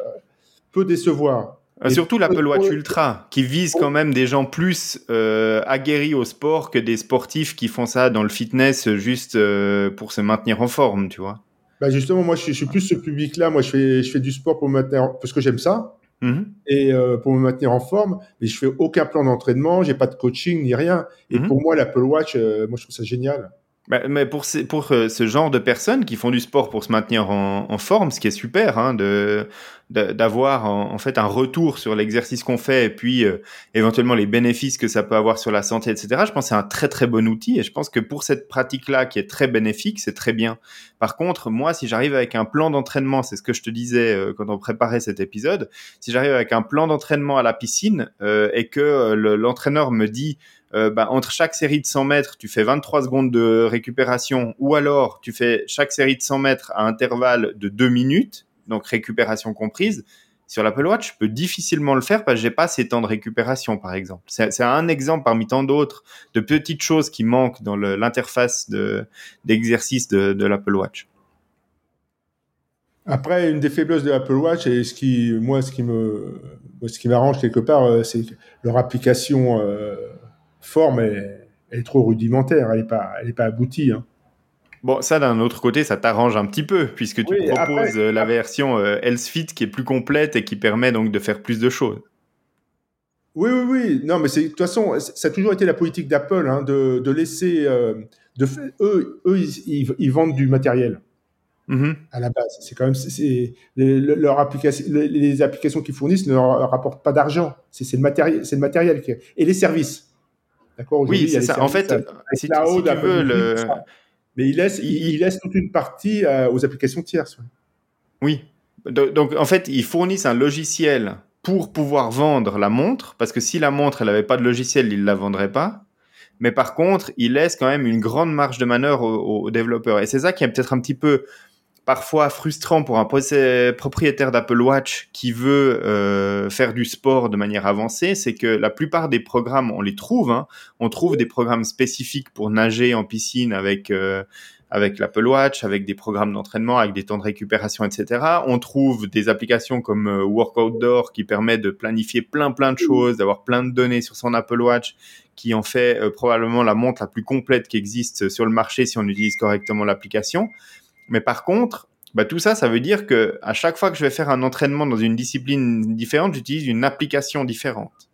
peut décevoir. Et Surtout l'Apple Watch Ultra, qui vise quand même des gens plus euh, aguerris au sport que des sportifs qui font ça dans le fitness juste euh, pour se maintenir en forme, tu vois. Bah justement, moi, je suis, je suis plus ce public-là. Moi, je fais, je fais du sport pour me maintenir, parce que j'aime ça, mm -hmm. et euh, pour me maintenir en forme. Mais je fais aucun plan d'entraînement, j'ai pas de coaching ni rien. Et mm -hmm. pour moi, l'Apple Watch, euh, moi, je trouve ça génial. Bah, mais pour, euh, ce genre de personnes qui font du sport pour se maintenir en, forme, ce qui est super, hein, de d'avoir en, fait un retour sur l'exercice qu'on fait et puis euh, éventuellement les bénéfices que ça peut avoir sur la santé, etc. Je pense que c'est un très très bon outil et je pense que pour cette pratique-là qui est très bénéfique, c'est très bien. Par contre, moi, si j'arrive avec un plan d'entraînement, c'est ce que je te disais euh, quand on préparait cet épisode, si j'arrive avec un plan d'entraînement à la piscine et que l'entraîneur me dit euh, bah, entre chaque série de 100 mètres, tu fais 23 secondes de récupération, ou alors tu fais chaque série de 100 mètres à intervalle de 2 minutes, donc récupération comprise. Sur l'Apple Watch, je peux difficilement le faire parce que j'ai pas ces temps de récupération, par exemple. C'est un exemple parmi tant d'autres de petites choses qui manquent dans l'interface d'exercice de, de, de l'Apple Watch. Après, une des faiblesses de l'Apple Watch et ce qui, moi, ce qui me, ce qui m'arrange quelque part, euh, c'est leur application euh, forme est, elle est trop rudimentaire, elle n'est pas, elle est pas aboutie. Hein. Bon, ça d'un autre côté, ça t'arrange un petit peu puisque tu oui, proposes après, la version euh, Health Fit qui est plus complète et qui permet donc de faire plus de choses. Oui, oui, oui. Non, mais de toute façon, ça a toujours été la politique d'Apple hein, de, de, laisser. Euh, de, eux, eux ils, ils, vendent du matériel. Mm -hmm. À la base, c'est quand même c'est les, leur application, les, les applications qu'ils fournissent ne leur rapportent pas d'argent. C'est le matériel, c'est le matériel qui, et les services. D'accord Oui, c'est ça. En fait, si, si tu veux le. Mais il laisse, il, il, laisse toute une partie euh, aux applications tierces. Oui. Donc, en fait, ils fournissent un logiciel pour pouvoir vendre la montre, parce que si la montre, elle n'avait pas de logiciel, ils ne la vendraient pas. Mais par contre, ils laissent quand même une grande marge de manœuvre aux, aux développeurs. Et c'est ça qui est peut-être un petit peu parfois frustrant pour un propriétaire d'Apple Watch qui veut euh, faire du sport de manière avancée, c'est que la plupart des programmes, on les trouve. Hein, on trouve des programmes spécifiques pour nager en piscine avec euh, avec l'Apple Watch, avec des programmes d'entraînement, avec des temps de récupération, etc. On trouve des applications comme euh, Work Outdoor qui permet de planifier plein plein de choses, d'avoir plein de données sur son Apple Watch, qui en fait euh, probablement la montre la plus complète qui existe sur le marché si on utilise correctement l'application. Mais par contre, bah, tout ça, ça veut dire que à chaque fois que je vais faire un entraînement dans une discipline différente, j'utilise une application différente.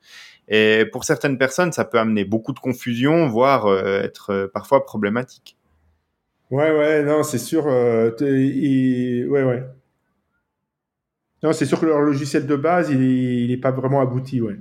Et pour certaines personnes, ça peut amener beaucoup de confusion, voire euh, être euh, parfois problématique. Ouais, ouais, non, c'est sûr. Euh, ouais, ouais. Non, c'est sûr que leur logiciel de base, il n'est pas vraiment abouti, ouais.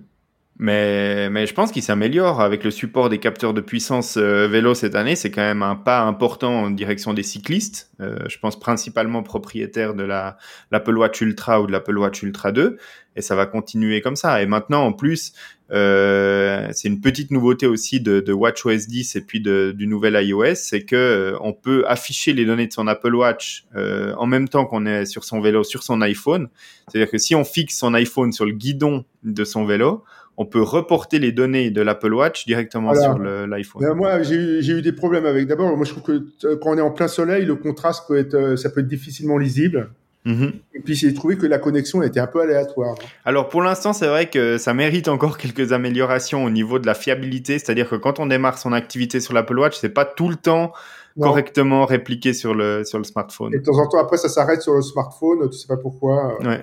Mais, mais je pense qu'il s'améliore avec le support des capteurs de puissance euh, vélo cette année. C'est quand même un pas important en direction des cyclistes. Euh, je pense principalement propriétaires de la l'Apple Watch Ultra ou de l'Apple Watch Ultra 2. Et ça va continuer comme ça. Et maintenant, en plus, euh, c'est une petite nouveauté aussi de, de WatchOS 10 et puis de, du nouvel iOS, c'est que euh, on peut afficher les données de son Apple Watch euh, en même temps qu'on est sur son vélo, sur son iPhone. C'est-à-dire que si on fixe son iPhone sur le guidon de son vélo, on peut reporter les données de l'Apple Watch directement sur l'iPhone. Ben, moi, j'ai eu des problèmes avec. D'abord, moi, je trouve que euh, quand on est en plein soleil, le contraste peut être, euh, ça peut être difficilement lisible. Mhm. Et puis j'ai trouvé que la connexion était un peu aléatoire. Alors pour l'instant, c'est vrai que ça mérite encore quelques améliorations au niveau de la fiabilité, c'est-à-dire que quand on démarre son activité sur l'Apple Watch, c'est pas tout le temps correctement répliqué sur le sur le smartphone. Et de temps en temps, après, ça s'arrête sur le smartphone, tu sais pas pourquoi. Ouais.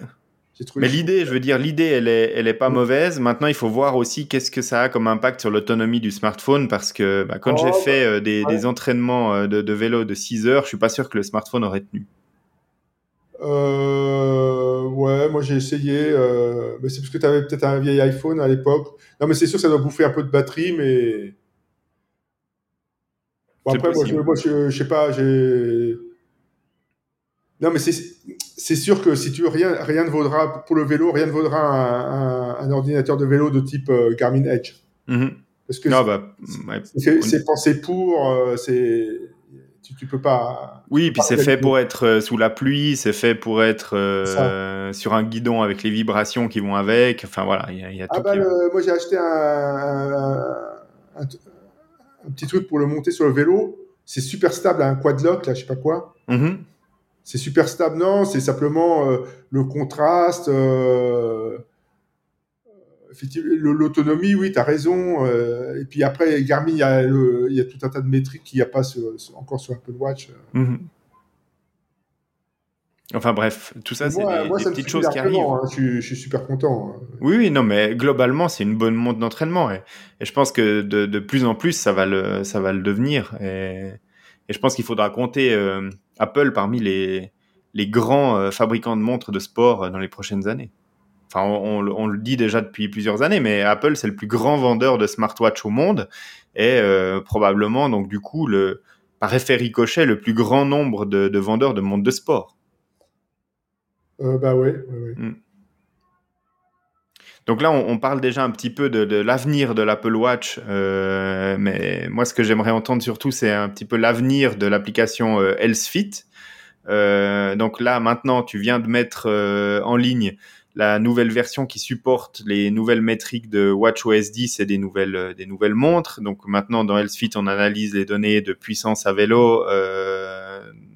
Mais l'idée, je veux dire, l'idée, elle est, elle est pas mm. mauvaise. Maintenant, il faut voir aussi qu'est-ce que ça a comme impact sur l'autonomie du smartphone, parce que bah, quand j'ai oh, fait euh, des, des, entraînements euh, de, de, vélo de 6 heures, je suis pas sûr que le smartphone aurait tenu. Euh, ouais, moi j'ai essayé, euh, mais c'est parce que tu avais peut-être un vieil iPhone à l'époque. Non, mais c'est sûr, ça doit bouffer un peu de batterie, mais. Bon, après, moi je, moi je, je sais pas, j'ai. Non, mais c'est sûr que si tu veux, rien, rien ne vaudra, pour le vélo, rien ne vaudra un, un, ordinateur de vélo de type euh, Garmin Edge. Mm-hmm. Parce que bah, c'est pensé pour, euh, c'est. Tu, tu, peux pas. Oui, puis c'est fait pour être euh, sous la pluie, c'est fait pour être sur un guidon avec les vibrations qui vont avec. Enfin voilà, il y a, ah bah, moi j'ai acheté un, un, petit truc pour le monter sur le vélo. C'est super stable, un quadlock, là, je sais pas quoi. Mm-hmm c'est super stable. Non, c'est simplement euh, le contraste. Euh, l'autonomie, oui, tu as raison. Euh, et puis après, Garmin, il y, a il y, a tout un tas de métriques qu'il n'y a pas encore sur Apple Watch. Mhm. Enfin bref, tout ça, c'est des, petites choses qui arrivent. Hein, je, suis super content. Hein. Oui, oui, non, mais globalement, c'est une bonne montre d'entraînement. Et, je pense que de, de, plus en plus, ça va le, ça va le devenir. Et, et je pense qu'il faudra compter euh, Apple parmi les, les grands euh, fabricants de montres de sport euh, dans les prochaines années. Enfin, on, on, le dit déjà depuis plusieurs années, mais Apple, c'est le plus grand vendeur de smartwatch au monde et probablement, donc du coup, le, par effet ricochet, le plus grand nombre de, de vendeurs de montres de sport. bah oui, oui, oui. Mm. Donc là, on, parle déjà un petit peu de, l'avenir de l'Apple Watch, euh, mais moi, ce que j'aimerais entendre surtout, c'est un petit peu l'avenir de l'application euh. Euh, donc là, maintenant, tu viens de mettre euh, en ligne la nouvelle version qui supporte les nouvelles métriques de WatchOS 10 et des nouvelles, des nouvelles montres. Donc maintenant, dans Fit, on analyse les données de puissance à vélo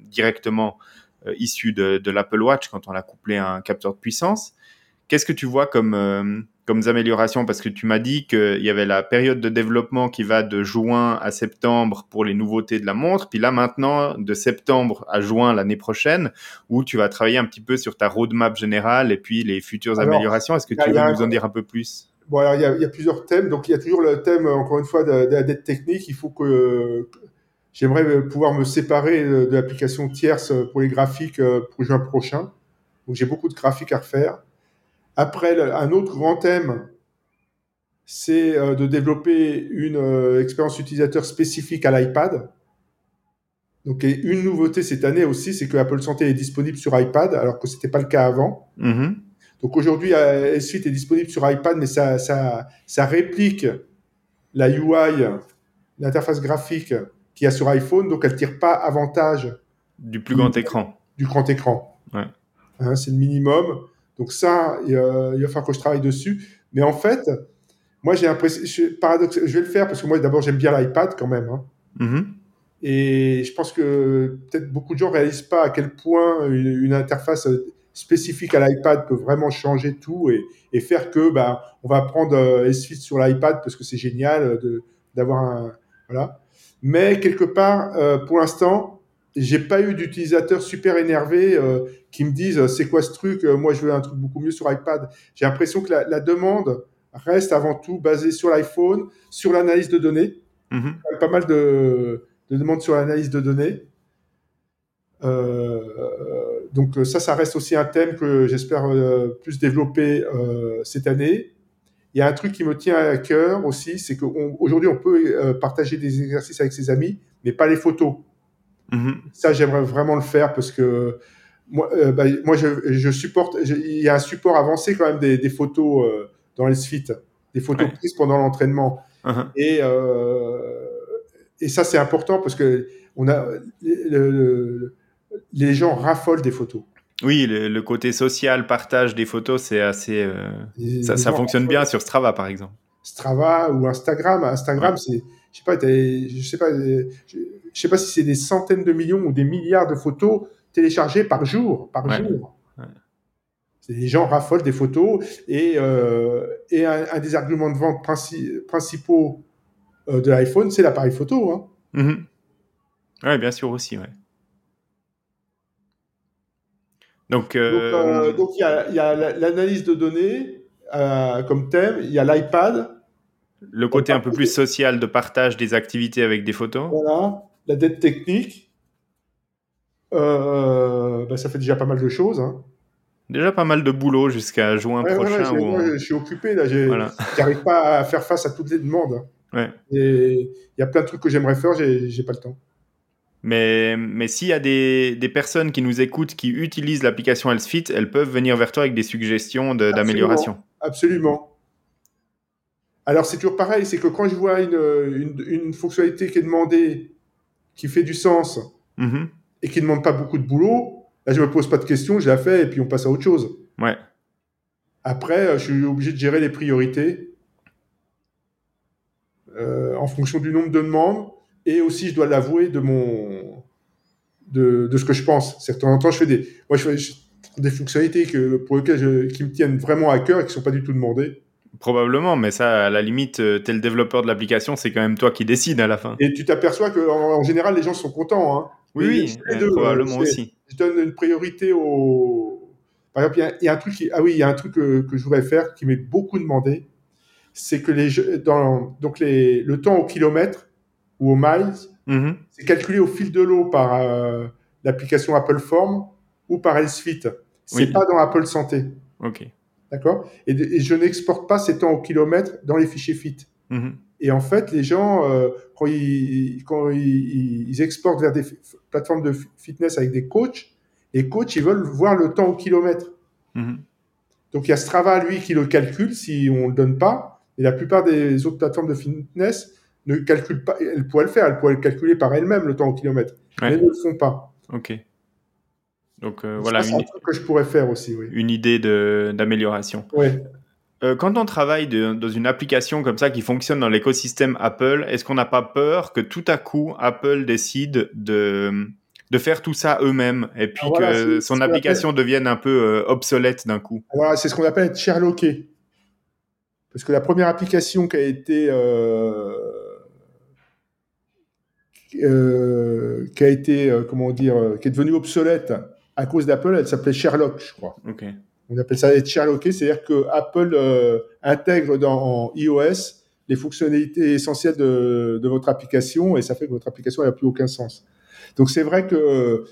directement issues de, l'Apple Watch quand on l'a couplé un capteur de puissance. Qu'est-ce que tu vois comme, euh, comme améliorations Parce que tu m'as dit qu'il y avait la période de développement qui va de juin à septembre pour les nouveautés de la montre. Puis là, maintenant, de septembre à juin l'année prochaine, où tu vas travailler un petit peu sur ta roadmap générale et puis les futures améliorations. Est-ce que tu veux nous en dire un peu plus? Bon, alors, il y, a, il y, a, plusieurs thèmes. Donc, il y a toujours le thème, encore une fois, de, la dette technique. Il faut que. J'aimerais pouvoir me séparer de, de l'application tierce pour les graphiques euh, pour juin prochain. Donc, j'ai beaucoup de graphiques à refaire. Après, un autre grand thème, c'est euh, de développer une euh, expérience utilisateur spécifique à l'iPad. Donc, une nouveauté cette année aussi, c'est que Apple Santé est disponible sur iPad, alors que ce n'était pas le cas avant. Mm-hmm. Donc, aujourd'hui, S Suite est disponible sur iPad, mais ça, ça, ça réplique la UI, l'interface graphique qu'il y a sur iPhone, donc elle ne tire pas avantage du plus grand écran. Du grand écran. Ouais. Hein, c'est le minimum. Donc ça, il, va falloir que je travaille dessus. Mais en fait, moi j'ai l'impression, paradoxe, je vais le faire parce que moi d'abord j'aime bien l'iPad quand même. Hein. Mm-hmm. Et je pense que peut-être beaucoup de gens réalisent pas à quel point une, interface spécifique à l'iPad peut vraiment changer tout et, et faire que bah, on va prendre euh, S8 sur l'iPad parce que c'est génial d'avoir un voilà. Mais quelque part, euh, pour l'instant, j'ai pas eu d'utilisateurs super énervés euh, qui me disent c'est quoi ce truc Moi, je veux un truc beaucoup mieux sur iPad. J'ai l'impression que la, la, demande reste avant tout basée sur l'iPhone, sur l'analyse de données. Mhm. Pas mal de, de demandes sur l'analyse de données. Euh, donc ça, ça reste aussi un thème que j'espère euh, plus développer euh, cette année. Il y a un truc qui me tient à cœur aussi, c'est qu'aujourd'hui on, peut euh, partager des exercices avec ses amis, mais pas les photos. Mhm. Ça, j'aimerais vraiment le faire parce que moi, euh, bah, moi je, je, supporte. Il y a un support avancé quand même des, des photos euh, dans les Fit, des photos Ouais. prises pendant l'entraînement. Mhm. Et, euh, et ça, c'est important parce que on a le- le- les gens raffolent des photos. Oui, le, le côté social, partage des photos, c'est assez. euh, ça fonctionne bien sur Strava, par exemple. Strava ou Instagram. Instagram, c'est, je sais pas, je sais pas, je, sais pas si c'est des centaines de millions ou des milliards de photos téléchargées par jour, par Ouais. jour. Ouais. Les gens raffolent des photos et, euh, et un, un des arguments de vente princi- principaux euh, de l'iPhone, c'est l'appareil photo. Hein. Mhm. Ouais, bien sûr aussi, ouais. Donc, Donc, euh, donc il y a, l'analyse de données comme thème, il y a l'iPad, le côté un peu plus social de partage des activités avec des photos. voilà, la dette technique. Euh, bah, ça fait déjà pas mal de choses. Hein. Déjà pas mal de boulot jusqu'à juin Ouais, prochain. ouais, j'ai- où moi, on- je suis occupé là. Voilà. J'arrive pas à faire face à toutes les demandes. Et il y a plein de trucs que j'aimerais faire, j'ai pas le temps. Mais, mais s'il y a des, des personnes qui nous écoutent qui utilisent l'application HealthFit, elles peuvent venir vers toi avec des suggestions de- d'amélioration. Absolument. Alors c'est toujours pareil, c'est que quand je vois une, une, une fonctionnalité qui est demandée, qui fait du sens Mhm. et qui ne demande pas beaucoup de boulot, là je me pose pas de questions, je la fais et puis on passe à autre chose. Ouais. Après, euh, je suis obligé de gérer les priorités euh, en fonction du nombre de demandes et aussi, je dois l'avouer, de mon de, de ce que je pense. C'est de temps en temps, je fais des moi je fais je- des fonctionnalités que, pour lesquelles je, qui me tiennent vraiment à cœur et qui sont pas du tout demandées. Probablement, mais ça, à la limite, euh, t'es le développeur de l'application, c'est quand même toi qui décides à la fin. Et tu t'aperçois que en, en général, les gens sont contents. Hein. Oui, oui, euh, deux, probablement euh, je- aussi. Je donne une priorité au. Par exemple, il y a- il y, a un truc qui... ah oui, il y a un truc que, que je voudrais faire qui m'est beaucoup demandé, c'est que les jeux- dans donc les le temps au kilomètre ou au miles, Mhm. c'est calculé au fil de l'eau par euh, l'application Apple Form ou par HealthFit. C'est Oui. pas dans Apple Santé, Ok. D'accord? Et, je n'exporte pas ces temps au kilomètre dans les fichiers Fit. Mhm. Et en fait, les gens, euh, quand, ils, quand ils, ils exportent vers des plateformes de fitness avec des coachs, les coachs, ils veulent voir le temps au kilomètre. Mhm. Donc, il y a Strava, lui, qui le calcule si on ne le donne pas. Et la plupart des autres plateformes de fitness ne calculent pas. Elles pourraient le faire, elles pourraient le calculer par elles-mêmes, le temps au kilomètre. Ouais. Mais elles ne le font pas. Ok. Donc euh, voilà c'est une, un truc que je pourrais faire aussi, oui. une idée d'amélioration. Euh, quand on travaille de- dans une application comme ça qui fonctionne dans l'écosystème Apple, est-ce qu'on n'a pas peur que tout à coup Apple décide de, de faire tout ça eux-mêmes et puis que son application devienne un peu euh, obsolète d'un coup? C'est ce qu'on appelle être Sherlocké. Parce que la première application qui a été, euh, euh, qui a été, euh, comment dire, euh, qui est devenue obsolète à cause d'Apple, elle s'appelait Sherlock, je crois. On appelle ça être Sherlocké, c'est-à-dire que Apple euh, intègre dans iOS les fonctionnalités essentielles de, de votre application et ça fait que votre application n'a plus aucun sens. Donc c'est vrai que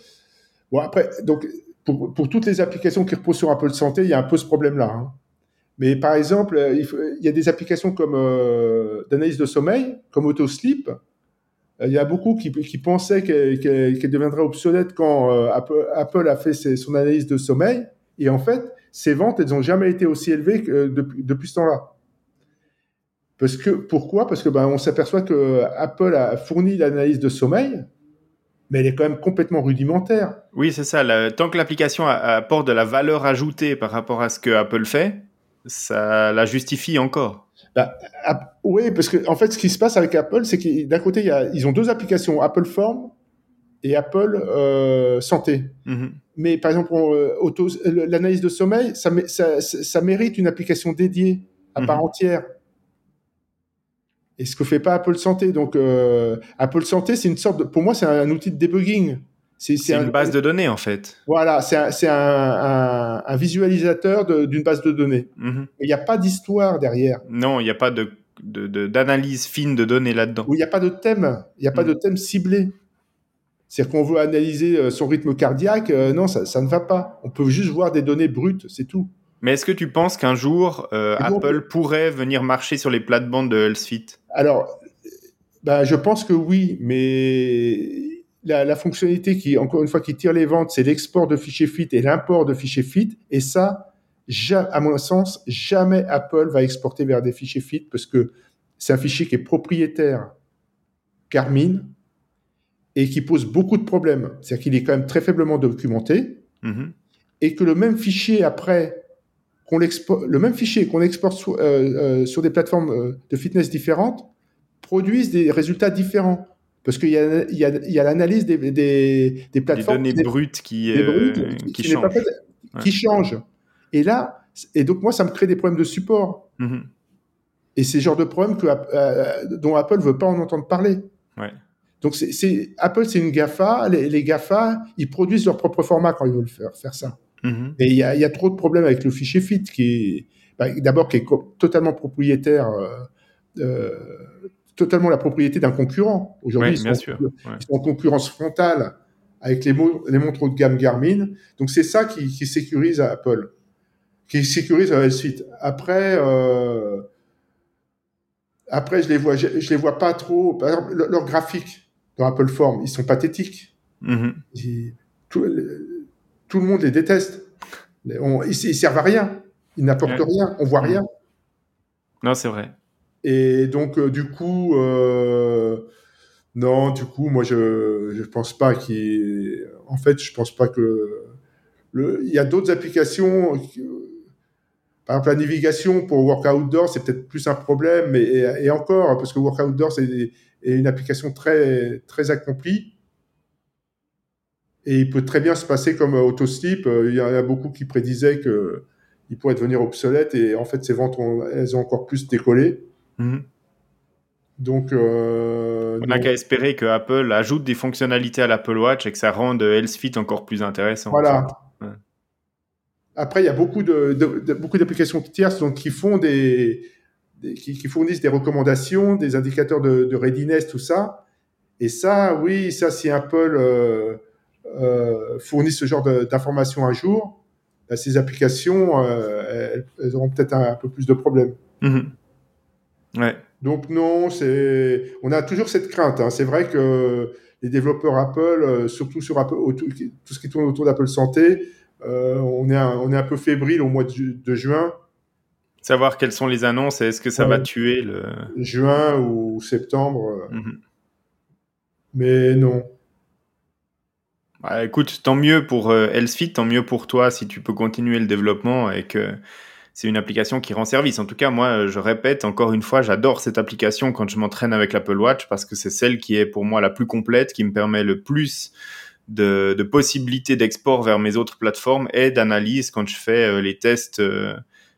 bon après donc pour, pour toutes les applications qui reposent sur Apple Santé, il y a un peu ce problème-là. hein. Mais par exemple, euh, il, faut- il y a des applications comme euh, d'analyse de sommeil, comme AutoSleep. Euh, Il y a beaucoup qui, pensaient qu'elle deviendrait obsolète quand euh, Apple, a fait ses- son analyse de sommeil. Et en fait, ces ventes, elles n'ont jamais été aussi élevées euh, depuis, ce temps-là. Parce que, pourquoi? Parce que ben, on s'aperçoit que Apple a fourni l'analyse de sommeil, mais elle est quand même complètement rudimentaire. Oui, c'est ça. tant que l'application apporte de la valeur ajoutée par rapport à ce que Apple fait, ça la justifie encore. Ah, oui, parce que en fait, ce qui se passe avec Apple, c'est que d'un côté, il y a, ils ont deux applications, Apple Form et Apple euh, Santé. Mhm. Mais par exemple, euh, l'analyse de sommeil, ça, mé- ça, ça- ça mérite une application dédiée à part Mhm. entière. Et ce que fait pas Apple Santé. Donc, euh, Apple Santé, c'est une sorte de, pour moi, c'est un, outil de debugging. C'est une base de données en fait. Voilà, c'est un, un, visualisateur d'une base de données. Mhm. Il n'y a pas d'histoire derrière. Non, il n'y a pas de d'analyse fine de données là-dedans. il n'y a pas de thème, il n'y a pas de mhm. thème ciblé. C'est-à-dire qu'on veut analyser euh, son rythme cardiaque, euh, non, ça, ça, ne va pas. On peut juste voir des données brutes, c'est tout. Mais est-ce que tu penses qu'un jour, euh, Apple pourrait venir marcher sur les plates-bandes de HealthFit Alors, bah, je pense que oui, mais la, fonctionnalité qui, encore une fois, qui tire les ventes, c'est l'export de fichiers FIT et l'import de fichiers FIT. Et ça, à mon sens, jamais Apple va exporter vers des fichiers FIT parce que c'est un fichier qui est propriétaire Garmin et qui pose beaucoup de problèmes. C'est-à-dire qu'il est quand même très faiblement documenté mm-hmm. et que le même fichier après qu'on le même fichier qu'on exporte sur, euh, euh, sur, des plateformes euh, de fitness différentes produisent des résultats différents. Parce qu'il y a, il y a, il y a l'analyse des, des, des, plateformes. Des données brutes qui, euh, qui, qui, changent. qui, changent. Et là, et donc moi, ça me crée des problèmes de support. Mm-hmm. Et c'est le genre de problème que, euh, dont Apple ne veut pas en entendre parler. Ouais. Donc c'est, Apple, c'est une GAFA. Les, les, GAFA, ils produisent leur propre format quand ils veulent faire, faire ça. Mm-hmm. Et il y a, y a, trop de problèmes avec le fichier FIT, qui bah, d'abord, qui est totalement propriétaire. Euh, totalement la propriété d'un concurrent. Aujourd'hui, ils, sont en concurrence frontale avec les, les montres haut de gamme Garmin. Donc c'est ça qui, qui, sécurise Apple, qui sécurise la suite. Après, euh, après je les vois, je, les vois pas trop. Par exemple, leurs graphiques dans Apple Form, ils sont pathétiques. Mm-hmm. tout, le monde les déteste. ils, ils servent à rien. Ils n'apportent rien. On voit rien. Non, c'est vrai. Et donc, euh, du coup, euh, non, du coup, moi, je je pense pas qu'il. En fait, je pense pas que. Il y a d'autres applications. Par exemple, la navigation pour Work Outdoor, c'est peut-être plus un problème, mais et, encore, parce que Work Outdoor, c'est une application très très accomplie. Et il peut très bien se passer comme Autosleep. Il y en a beaucoup qui prédisaient que il pourrait devenir obsolète et en fait, ces ventes elles ont encore plus décollé. Mhm. Donc, euh, on n'a qu'à espérer que Apple ajoute des fonctionnalités à l'Apple Watch et que ça rende Health Fit encore plus intéressant. Voilà. Après, il y a beaucoup de, beaucoup d'applications tierces donc qui font des, qui, fournissent des recommandations, des indicateurs de, readiness, tout ça. Et ça, oui, ça, si Apple euh, euh, fournit ce genre d'informations un jour, bah, ces applications, elles, auront peut-être un, peu plus de problèmes. Donc non, c'est, on a toujours cette crainte. Hein. C'est vrai que les développeurs Apple, euh, surtout sur Apple, tout ce qui tourne autour d'Apple Santé, euh, on est un, on est un peu fébrile au mois de, juin. Savoir quelles sont les annonces et est-ce que ça va tuer le juin ou septembre. Euh. Mhm. Mais non. Bah, écoute, tant mieux pour Healthfit, tant mieux pour toi si tu peux continuer le développement et que c'est une application qui rend service. En tout cas, moi, je répète encore une fois, j'adore cette application quand je m'entraîne avec l'Apple Watch parce que c'est celle qui est pour moi la plus complète, qui me permet le plus de, possibilités d'export vers mes autres plateformes et d'analyse quand je fais euh, les tests euh,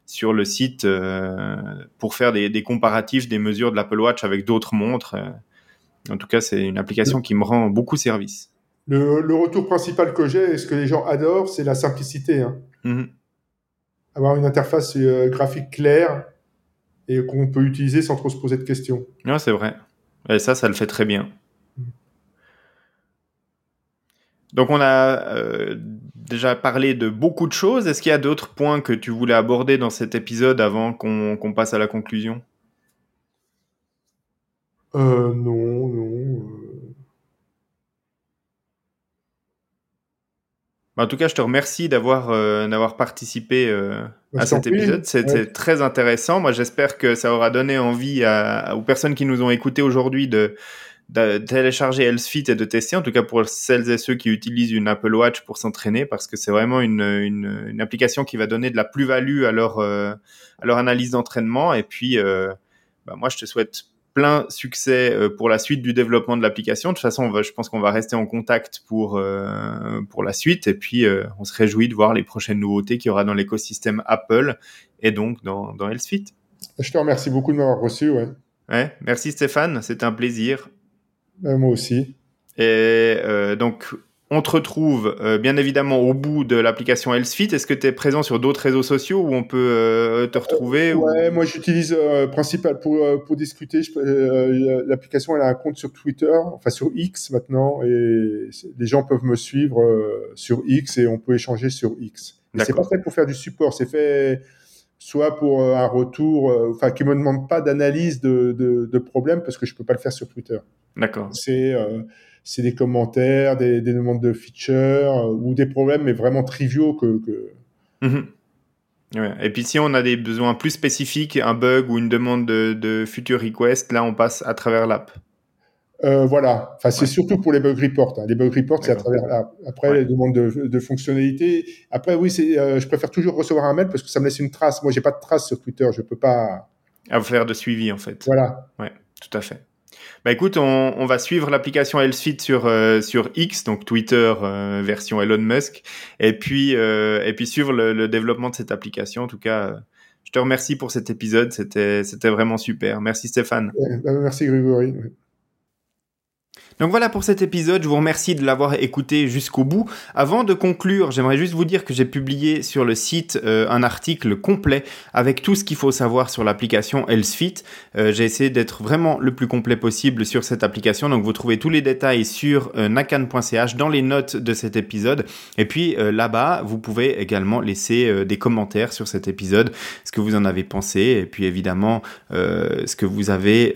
sur le site euh, pour faire des, comparatifs des mesures de l'Apple Watch avec d'autres montres. En tout cas, c'est une application qui me rend beaucoup service. Le, retour principal que j'ai et ce que les gens adorent, c'est la simplicité. Hein. Mm-hmm avoir une interface euh, graphique claire et qu'on peut utiliser sans trop se poser de questions. Non, c'est vrai. Et ça, ça le fait très bien. Donc on a euh, déjà parlé de beaucoup de choses. Est-ce qu'il y a d'autres points que tu voulais aborder dans cet épisode avant qu'on passe à la conclusion? Euh, Non, non. En tout cas, je te remercie d'avoir euh, d'avoir participé euh, à cet épisode. C'était très intéressant. Moi, j'espère que ça aura donné envie à, aux personnes qui nous ont écoutés aujourd'hui de, de, télécharger HealthFit et de tester. En tout cas, pour celles et ceux qui utilisent une Apple Watch pour s'entraîner, parce que c'est vraiment une, une, une, application qui va donner de la plus-value à leur euh, à leur analyse d'entraînement. Et puis, bah, moi, je te souhaite plein succès euh, pour la suite du développement de l'application. De toute façon, on va, je pense qu'on va rester en contact pour euh, pour la suite et puis euh, on se réjouit de voir les prochaines nouveautés qu'il y aura dans l'écosystème Apple et donc dans dans. Je te remercie beaucoup de m'avoir reçu. Ouais. ouais. Merci Stéphane, c'était un plaisir. moi aussi. Et donc on te retrouve euh, bien évidemment au bout de l'application HealthFit. Est-ce que tu es présent sur d'autres réseaux sociaux où on peut euh, te retrouver Ouais, moi j'utilise principal pour, pour discuter. l'application elle a un compte sur Twitter, enfin sur X maintenant, et les gens peuvent me suivre sur X et on peut échanger sur X. C'est pas fait pour faire du support, c'est fait soit pour un retour, enfin qui me demande pas d'analyse de, de, de problèmes parce que je peux pas le faire sur Twitter. D'accord. C'est c'est des commentaires, des, demandes de features euh, ou des problèmes, mais vraiment triviaux que. Mhm. Et puis si on a des besoins plus spécifiques, un bug ou une demande de, de future request, là on passe à travers l'app. Euh, voilà, enfin, c'est surtout pour les bug reports. Hein. Les bug reports, c'est à travers l'app. Après, les demandes de, de fonctionnalités. Après, oui, c'est, euh, je préfère toujours recevoir un mail parce que ça me laisse une trace. Moi, j'ai pas de trace sur Twitter. Je peux pas. À faire de suivi, en fait. Voilà. Ouais, tout à fait. Bah écoute, on, on va suivre l'application HealthFit sur euh, sur X, donc Twitter euh, version Elon Musk, et puis euh, et puis suivre le, le, développement de cette application. En tout cas, je te remercie pour cet épisode, c'était c'était vraiment super. Merci Stéphane. Bah, merci Grégory. Donc voilà pour cet épisode, je vous remercie de l'avoir écouté jusqu'au bout. Avant de conclure, j'aimerais juste vous dire que j'ai publié sur le site euh, un article complet avec tout ce qu'il faut savoir sur l'application HealthFit. Euh, j'ai essayé d'être vraiment le plus complet possible sur cette application, donc vous trouvez tous les détails sur euh, nakan.ch dans les notes de cet épisode. Et puis là-bas, vous pouvez également laisser des commentaires sur cet épisode, ce que vous en avez pensé, et puis évidemment ce que vous avez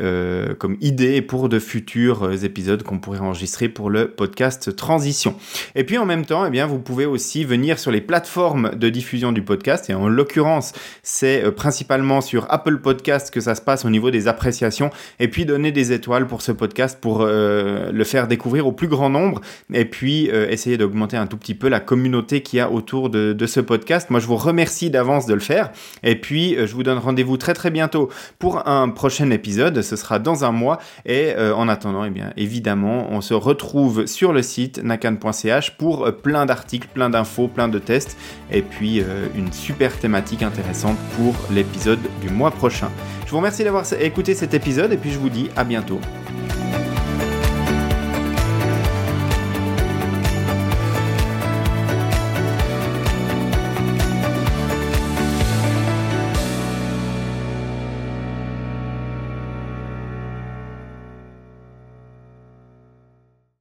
comme idée pour de futurs épisodes qu'on pourrait enregistrer pour le podcast Transition. Et puis en même temps, eh bien, vous pouvez aussi venir sur les plateformes de diffusion du podcast. Et en l'occurrence, c'est euh, principalement sur Apple Podcast que ça se passe au niveau des appréciations. Et puis donner des étoiles pour ce podcast pour euh, le faire découvrir au plus grand nombre. Et puis euh, essayer d'augmenter un tout petit peu la communauté qu'il y a autour de, ce podcast. Moi, je vous remercie d'avance de le faire. Et puis, je vous donne rendez-vous très très bientôt pour un prochain épisode. Ce sera dans un mois. Et en attendant, eh bien, évidemment, on se retrouve sur le site nakan.ch pour euh, plein d'articles, plein d'infos, plein de tests et puis euh, une super thématique intéressante pour l'épisode du mois prochain. Je vous remercie d'avoir écouté cet épisode et puis je vous dis à bientôt.